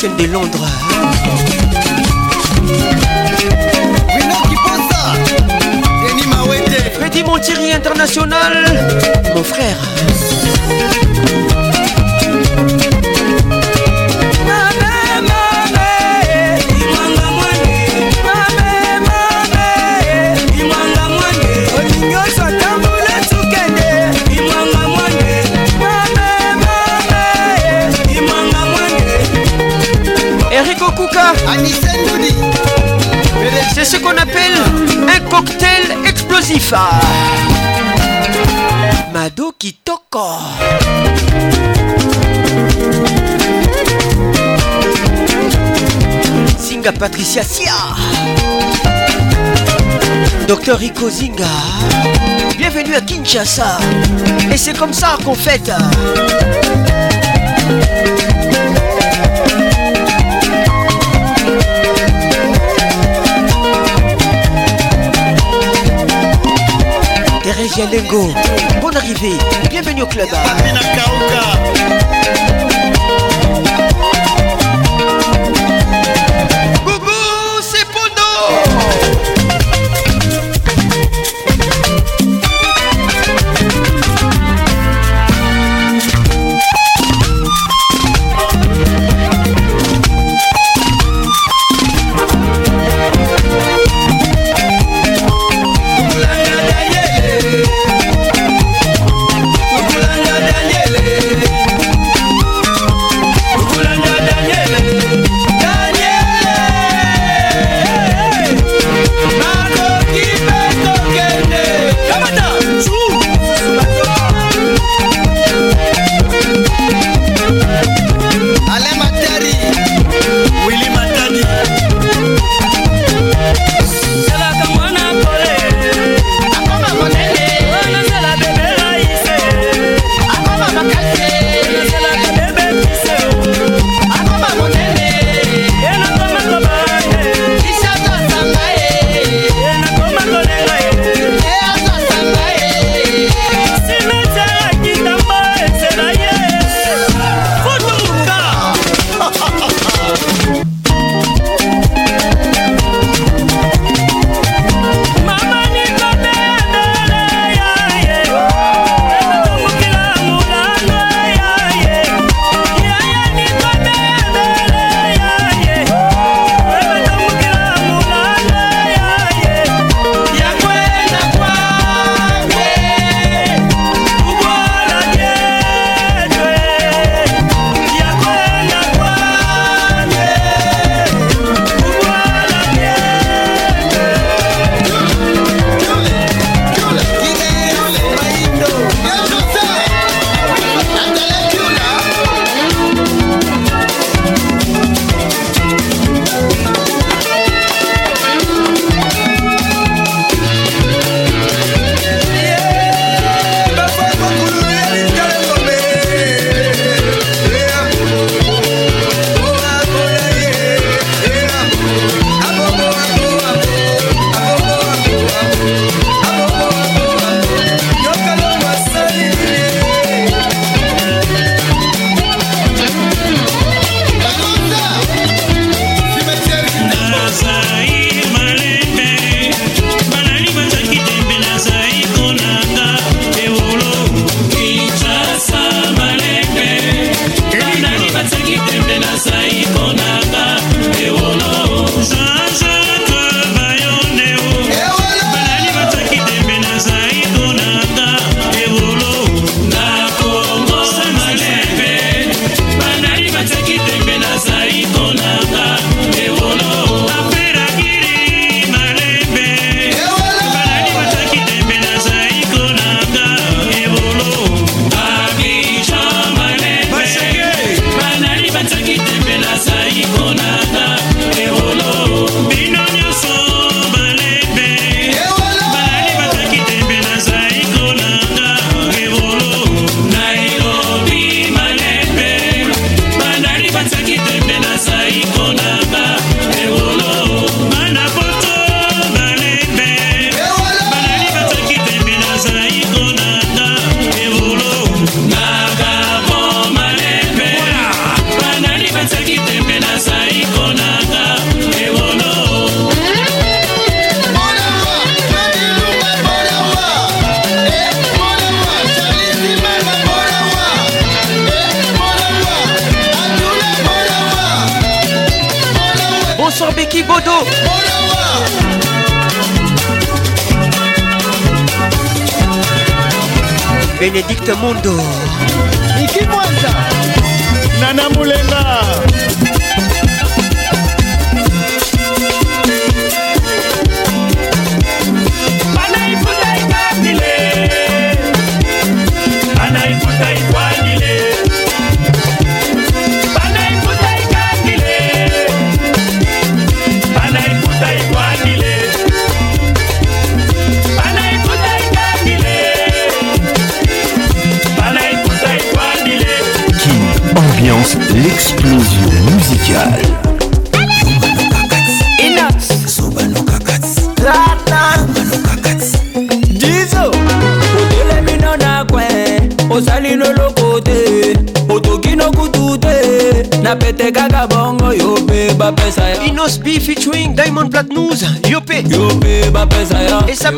ancienne de Londres Et c'est comme ça qu'on fête.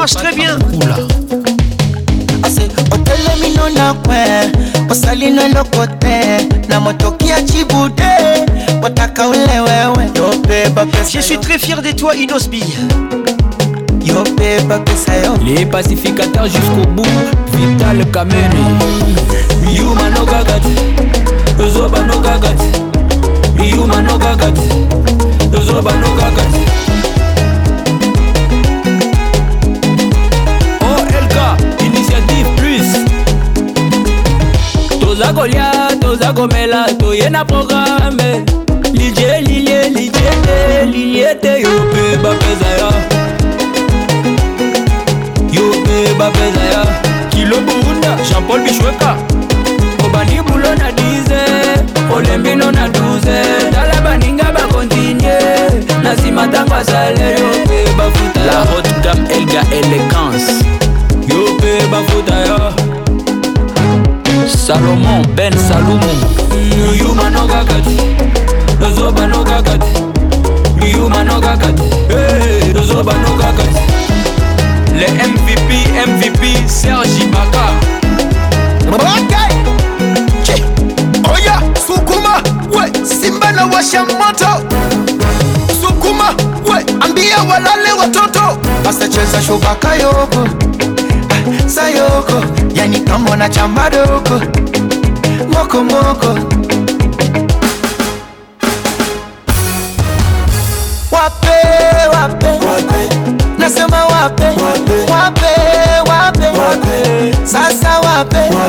marche très bien.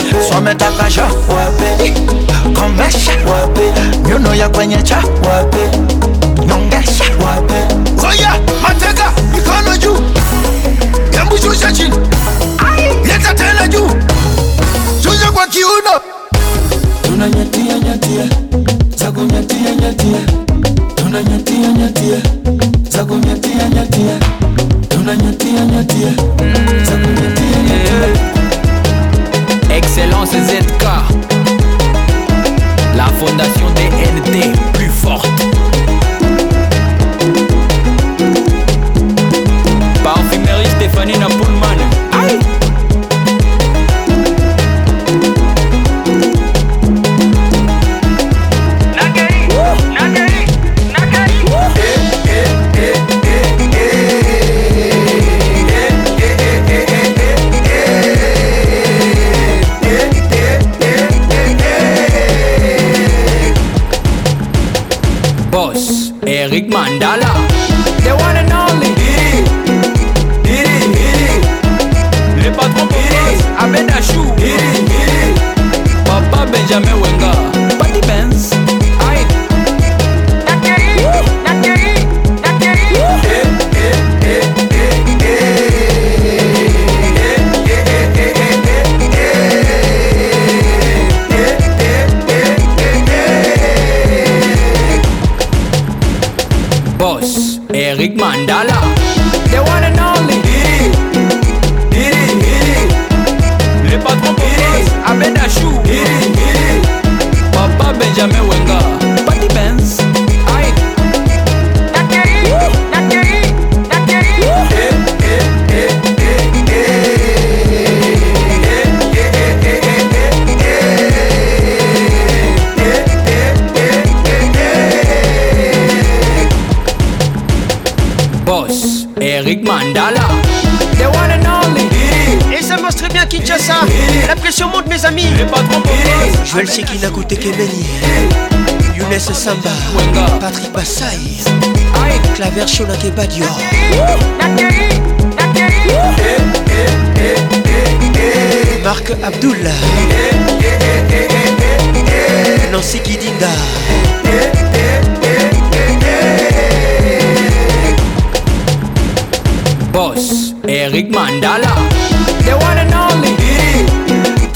so swametaka sha wapi komesha wapi nyuno ya kwenye cha wapi nyongesha wapi koya mateka mikono juu embu shusha chini leta tena juu shusha kwa kiuno tuna nyatia nyatia kunyatia nyatia nyatia tuna nyatia nyatia kunyatia nyatia nyatia tuna nyatia za kunyatia nyatia Excellence ZK La fondation des ND plus forte Parfumerie Stéphanie Napoléon Monday. mes amis je le à côté Koute Kemeni Younes Samba Patrick Bassai Claver Chola Kebadio Marc Abdullah Nancy Kidinda Boss Eric Mandala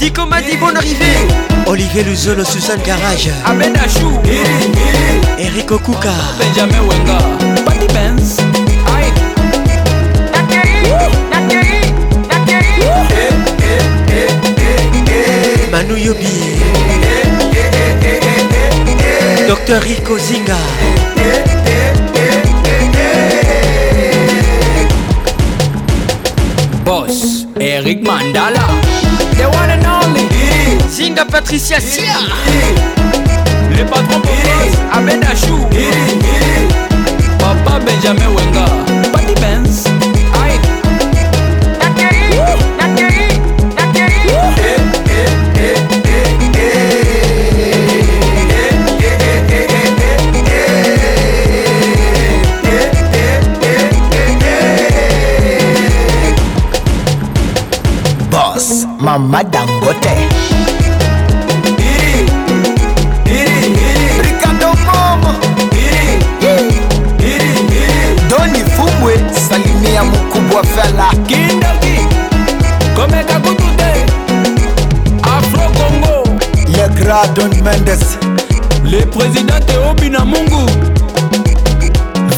Kiko m'a dit bonne arrivée Olivier Luzolo, Suzanne Garage Ahmed Achou Eric Okuka Benjamin Wenga Patty Benz Manu Yobi Docteur Rico Zinga Boss Eric Mandala. They wanna know me. Zinga Patricia Sia. Les patrons Abed Achou. Papa Benjamin Wenga. Buddy Benz. mama dangote Iri, iri, iri. Ricardo Momo Iri, iri, iri. Doni Fumbwe salimia mkubwa fela Kindagi komeka kutute Afro Congo Le Grand Don Mendes Le président Teobi na Mungu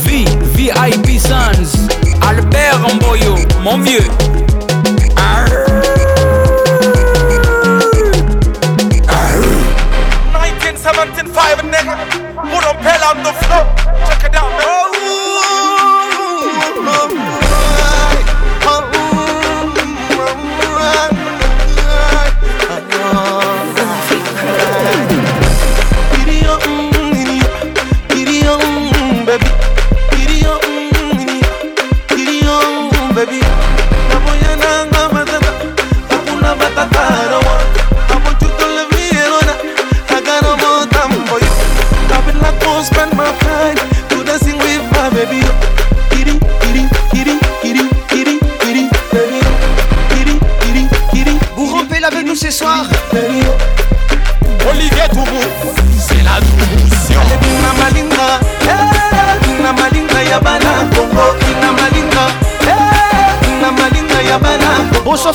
V, VIP Sans Albert Mboyo, mon vieux out the floor.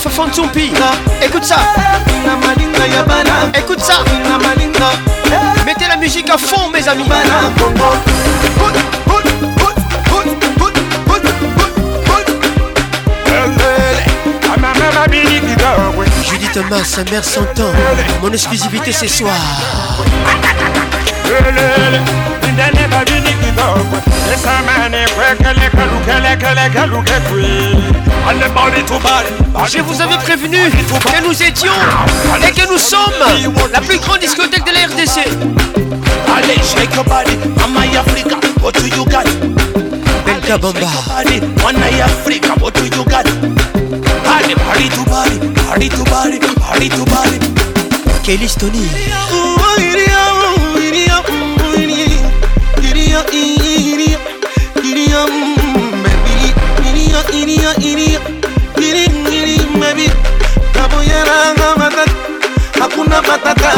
son Écoute ça Écoute ça Mettez la musique à fond mes amis Judith Thomas, sa mère s'entend Mon exclusivité ce soir love. It's a man je vous avais prévenu que nous étions et que nous sommes la plus grande discothèque de la RDC. Allez, shake your body, I'm my Africa, what do you got? Benka Bamba. Allez, my Africa, what do you got? Allez, party to body, party to body, party to body. Kelly Hanga matata, hakuna matata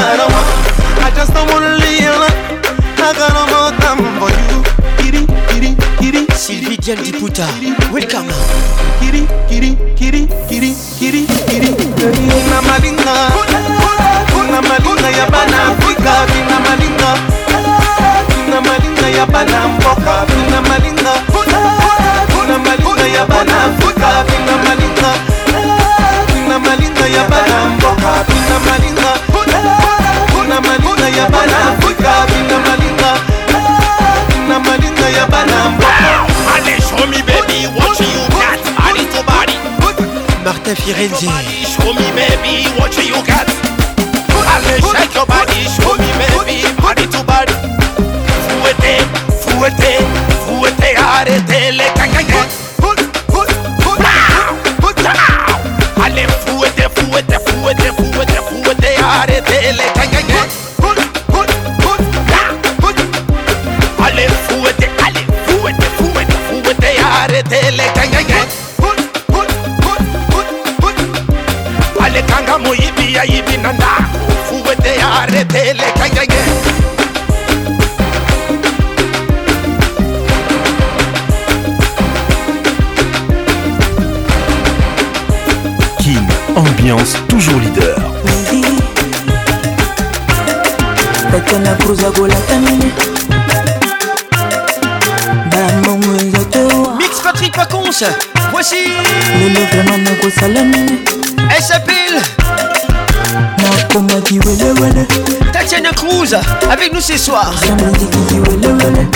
I just don't wanna live I got more time for you Kiri, kiri, kiri Sylvie Diputa, welcome Kiri, kiri, kiri, kiri, kiri, kiri Kuna malinga, kuna malinga ya Banafrika Kuna malinga, kuna malinga ya Banamboka Kuna malinga, kuna malinga ya Kuna malinga kuna malinda ya banambo kuna malinda kuna malinda ya banambo kuna malinda kuna malinda ya banambo and they show me baby what you got and it's body Martin Firenze show me baby what you got and they shake your body show me baby body to body fuete fuete fuete arete le les les ambiance toujours ata na kruza kolata nini bamongo eza towa mix patrik pacons voici lelo vraimen nakosala nini elle s'appelle nakomaki welewele tatiana cruz avec nous ce soir samedikiki welewele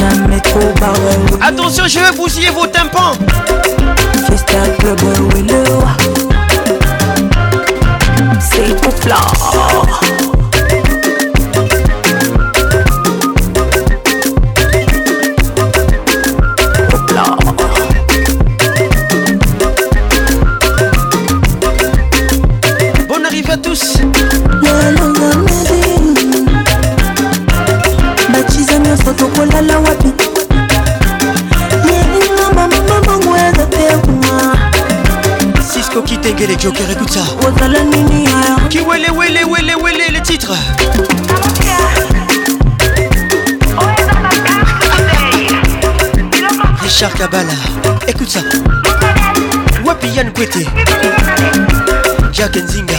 na metro barel attention je vais bousiller vos tympans fiesta club welewa c'est pour plat. Kengele Joker, écoute ça. Qui wele wele wele wele le titre. Richard Kabbalah, écoute ça. Wapiyan Kwete. Jacques Nzinga.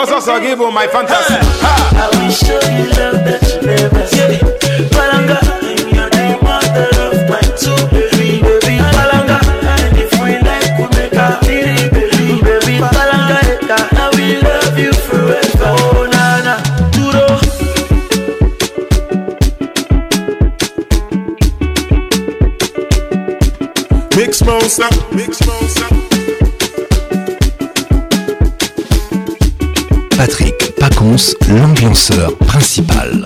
Because also I give you my fantasy. Hey. I will show you love that you never see. But l'ambianceur principal.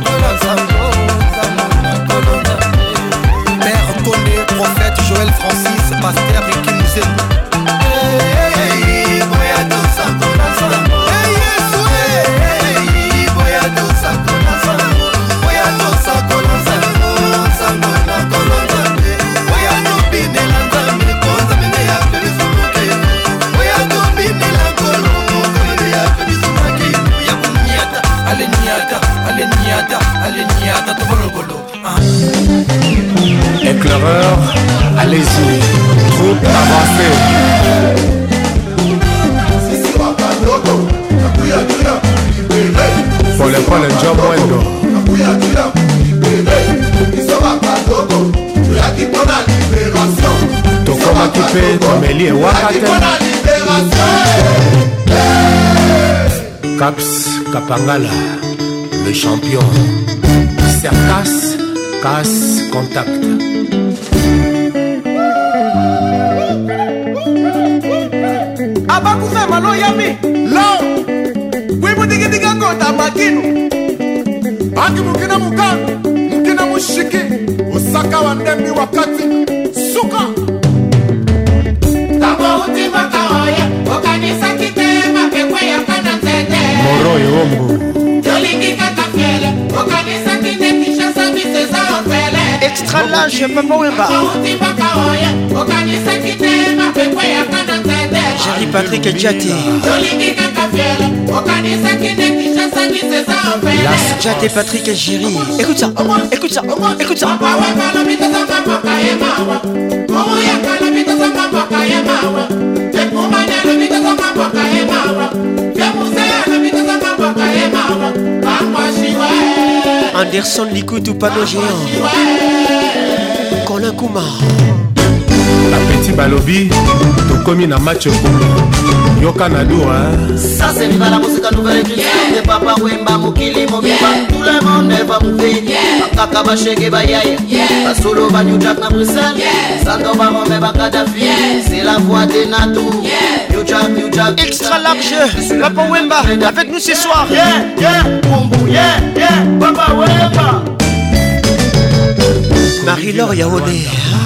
lokola zango père konde prophète joel francis master rikimuzengu erreur, allez-y, trop avancé. Pour les poils, job wendo. tokomaki mpe tomeli ewaka te caps kapangala le champion sercas cas contact abakufɛ malo yami lao wimudigidiga kota makinu bangi mukina muganu mukina mushiki usaka wa ndembi wakati suka moro yombo tolingikaka fele okanisaki te kishasa miseza ofele extra large papa wemba okanisaki te mapepo ya kana Jerry Patrick et Las Djaté Patrick et Jerry. Écoute ça, écoute ça, écoute ça. Anderson Likutu Pano Géant. Colin Kouma. apeti balobi tokomi na match ekolo yoka na dura sasa mibala kosika nouvelle kristoe papa wemba mokili mobimba tout le monde va mouver bakaka bashege bayaya basolo banewjak na bruxelles sando barome bakadafi c'est la voix de natou Extra large, Papa Wemba, avec nous ce soir. Yeah, yeah, Bumbu, yeah, yeah, Papa Wemba. Marie-Laure Yaoné.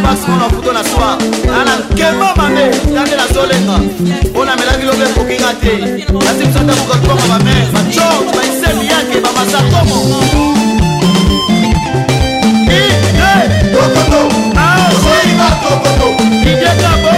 na basimo na futo na soir nana nkemba mabe tande nazolenga mpo namelaki lobe ekokinga te nasimisa ta kokakoma bamere bacor baisemi yake bamasakomo idekabo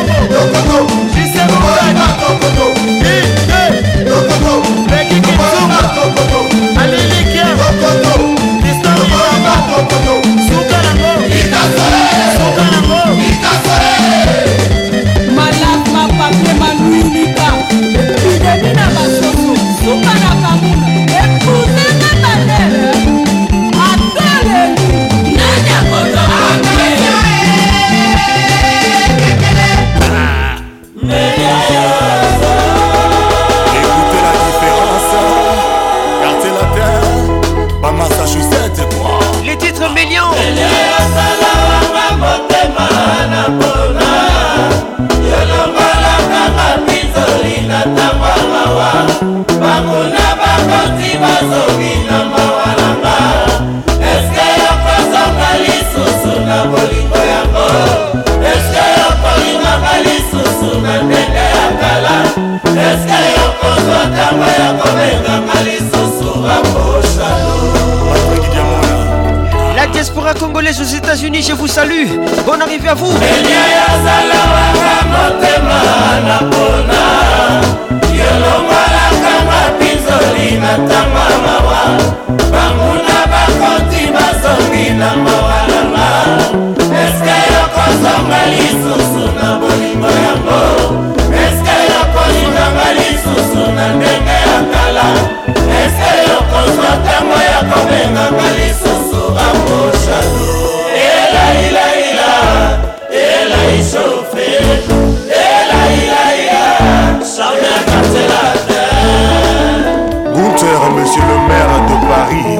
aux États-Unis, je vous salue. Bonne arrivée à vous. monsieur le maire de Paris.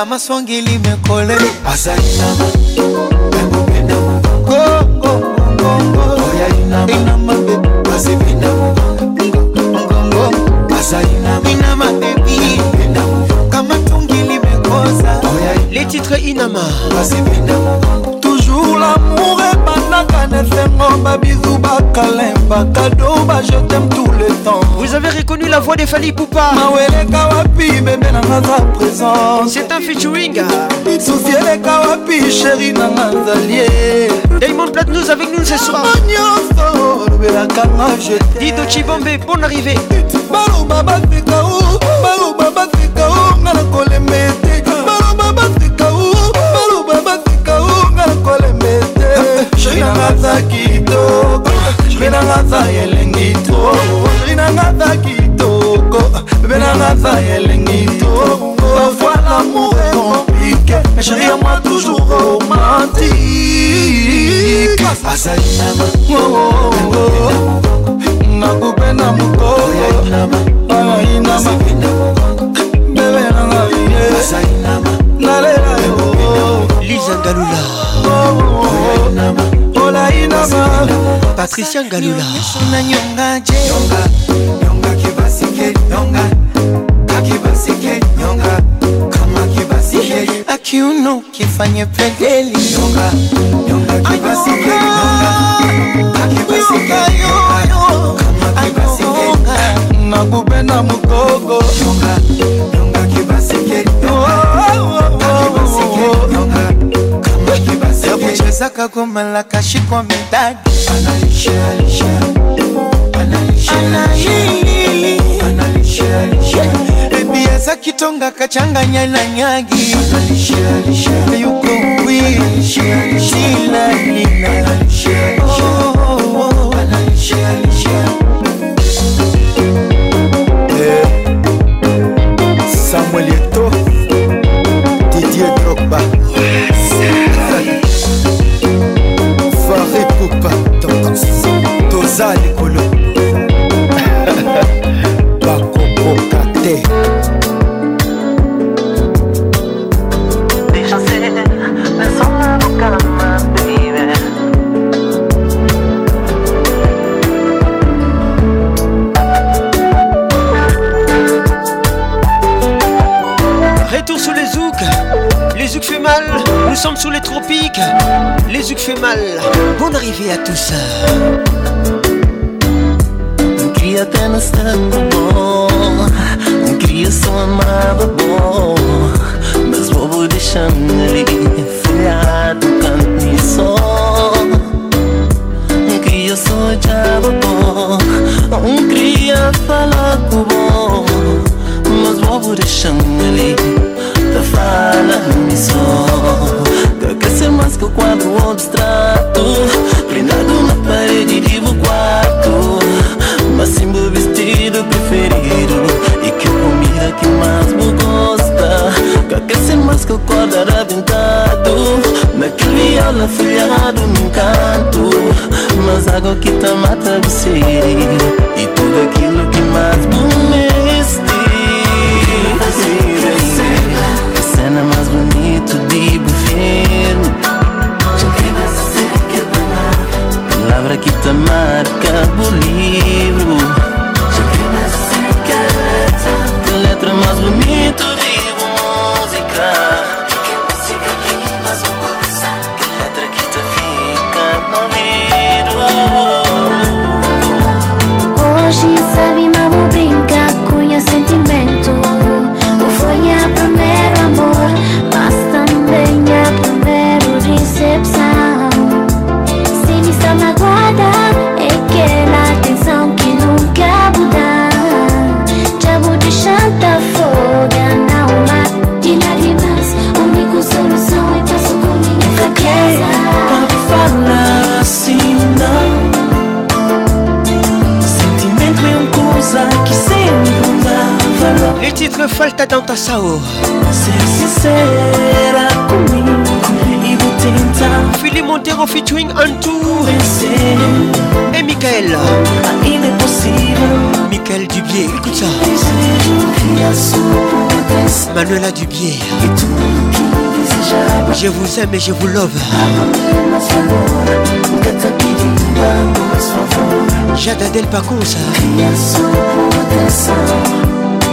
kama songi limekole kama tungi limekoza les titres inama toujours l'amour ebandaka na esengo babizu bakalemba kado bajetem tout le temps vous avez reconnu la voix de Fali Poupa maweleka wapi bebe nanga za présent c'est un featuring susi eleka wapi sheri nanga zalie Diamond Platnous avec nous ce soir nyonso olobelaka nga jete Dido Chibombe bonne arrivée baloba baseka o baloba baseka o nga na kolema ete baloba baseka o baloba baseka o nga na kolema ete sheri nanga za kitoko sheri nanga za elengi to sheri nanga za kitoko nanga va elengi to parfois l'amour est compliqué mais chéri à moi toujours romantique azali oh, oh, oh. nakupe na mokoinama bebe nanga ye nalela yo lizangalula olainama patricia ngalula kiuno kifanye pendeli nyonga nyonga kibasike nyonga kibasike nyonga kibasike na bube na mugogo nyonga nyonga kibasike yakuchezaka kumalakashi kwa midadi analisha alisha analisha alisha analisha alisha Ongeza kitonga kachanganya na nyagi, yuko wili sila nina fait mal. Bonne arrivée à tous. Um queria apenas tanto bom. um queria só amava bom. Mas vou deixando ali folhado canto e só. Um queria só odiava bom. um queria falado com bom. Mas vou deixando ali. Tá falando só ser mais que o quadro abstrato Prendado na parede vivo quarto Mas sim meu vestido preferido E que comida que mais me gosta Quer que ser mais que o quadro aventado, Naquele viola filhado no encanto Mas água que tá mata você E tudo aquilo que mais me cena é mais bonito de buffet palavra que te marca, o livro. Que letra mais bonita vivo música. Que letra que tá fica no ouvido. Hoje sabe mais. falta dans ta sao philippe comigo e Montero featuring un tour Et Michael. Michael Dubier, écoute ça. Manuela Dubier. Je vous aime et je vous love. Jade le parcours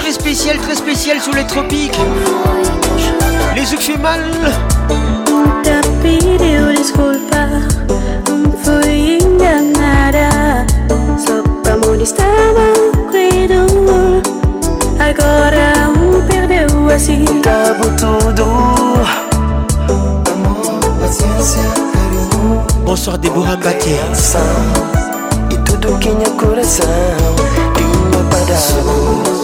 soirée spéciale, très spéciale sous les tropiques. Les yeux que fait mal. Te pido disculpa, non fui enganada. Sobre amor estava credo, agora o perdeu assim. Acabou tudo. Amor, paciência, carinho. Bonsoir Deborah Mbaké. E tudo que minha coração tinha para dar.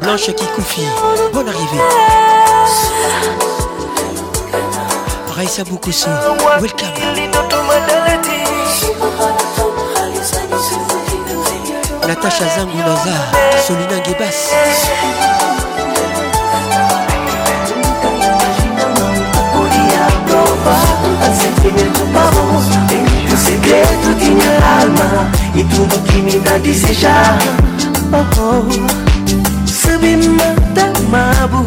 Blanche qui confie, bonne arrivée. Raissa Boukoussou, welcome. Natacha Solina Gebas. sentimento pavos o segredo de minha alma E tudo que me dá desejar oh, oh. Sabe mata mabu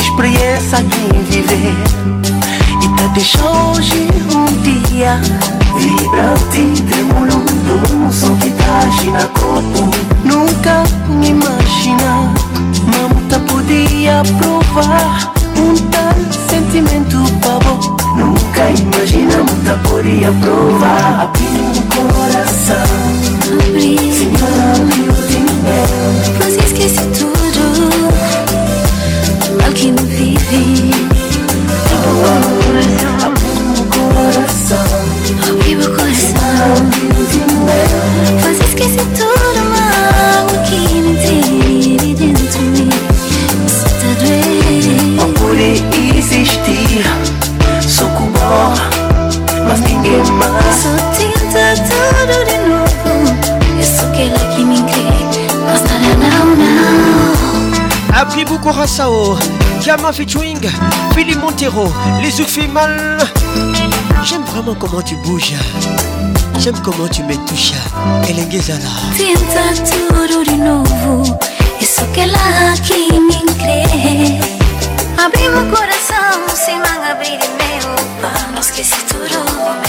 Experiência quem viver E tá deixando hoje um dia Vibrante, tremulando Um som que tá na corpo Nunca me imagina Mamuta podia provar um tal sentimento pavor Nunca imaginamos tá poria provar Abriu o coração Abri o eu de mel Mas esqueci tudo Mal que me vivi oh, Abriu o coração Abriu o coração Senhor, eu esqueci tudo kema sotinta todo de nuevo eso que la química hasta la nauna abibu korasao Kama featuring Philly Montero les yeux fait mal j'aime vraiment comment tu bouges J'aime comment tu me touches, Elengezala. Tienta todo de novo, eso que la química cree. Abrimos coração sem manga abrir meu, para não esquecer tudo.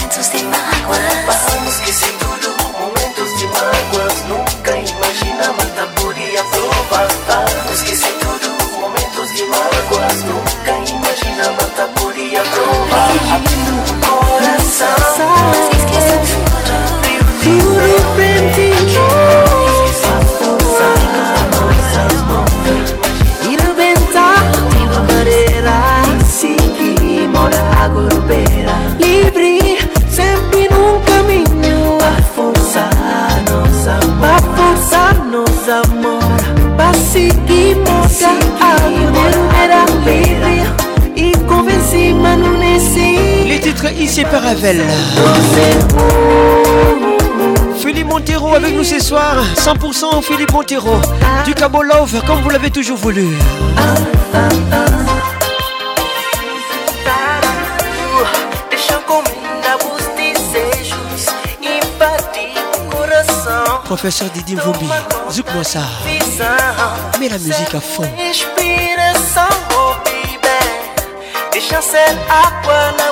C'est par Ravel Philippe Montero avec nous ce soir. 100% Philippe Montero. Du Cabo Love, comme vous l'avez toujours voulu. Professeur Didier Mvumbi, zouk-moi ça. Mets la musique à fond. Des à à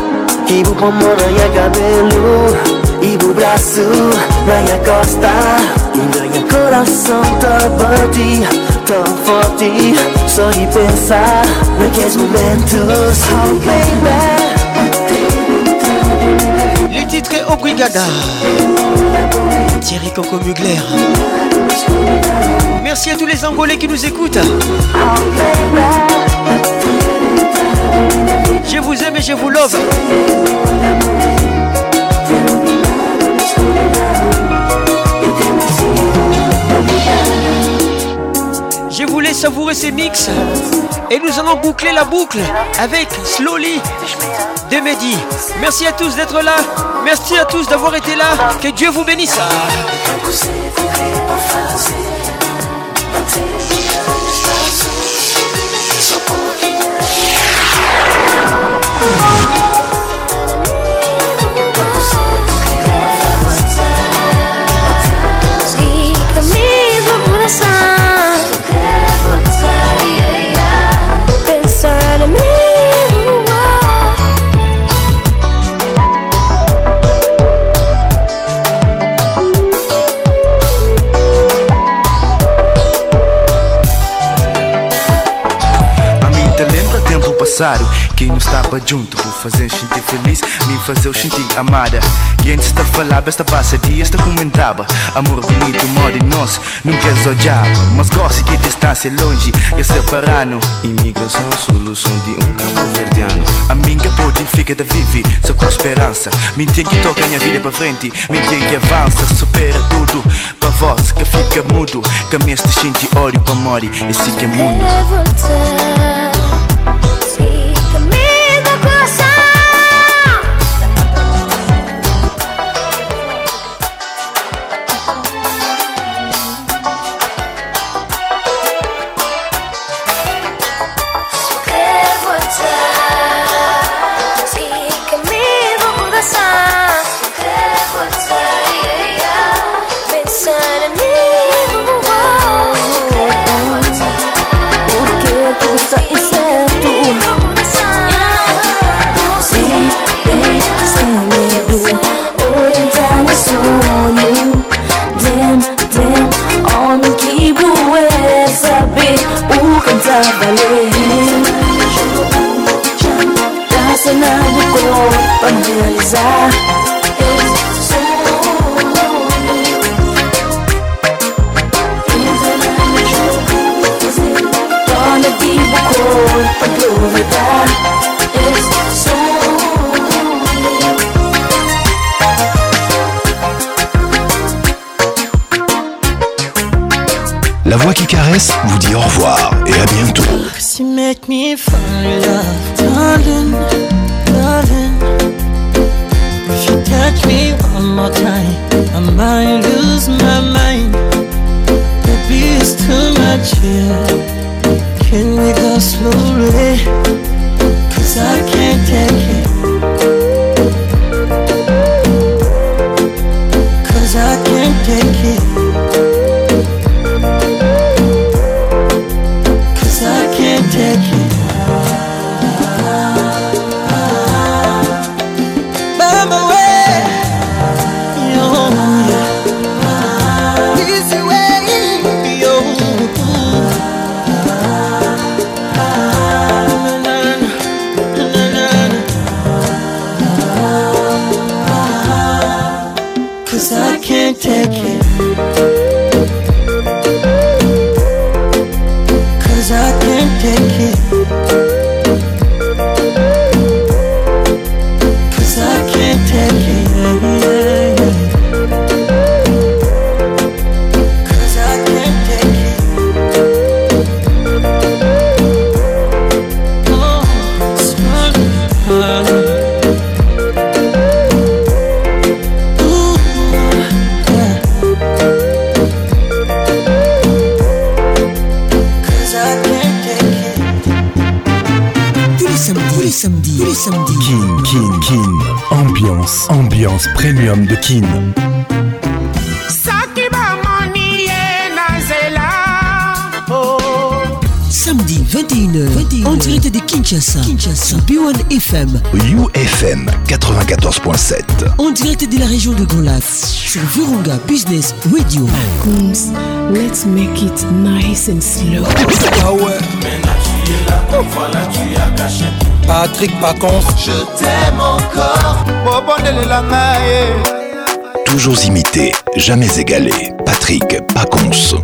Ibu Pomor Raya cabelo Ibu braço Raya costa Raya coração body forte Tão forte Só de pensar Naqueles momentos Oh baby Les titres au Brigada Thierry Coco Mugler Merci à tous les Angolais qui nous écoutent oh, je vous aime et je vous love. Je voulais savourer ces mix et nous allons boucler la boucle avec Slowly de Mehdi. Merci à tous d'être là, merci à tous d'avoir été là, que Dieu vous bénisse. adversário Quem não estava junto Vou fazer sentir feliz Me fazer sentir amada E antes de falar Besta passadia Esta comentava Amor bonito mora em nós nunca queres é odiar Mas gosto que distância é longe E separando Imigração é solução de um campo verdiano A minha pode fica da vive Só com esperança Me tem que tocar minha vida para frente Me tem que avança Supera tudo Para voz que fica mudo Caminhas de gente olho para mori Esse assim que é mundo UFM. 94.7. En direct de la région de Golas sur Virunga Business Radio. let's make it nice and slow. Patrick Pacons. Je t'aime encore. Toujours imité, jamais égalé. Patrick Pacons.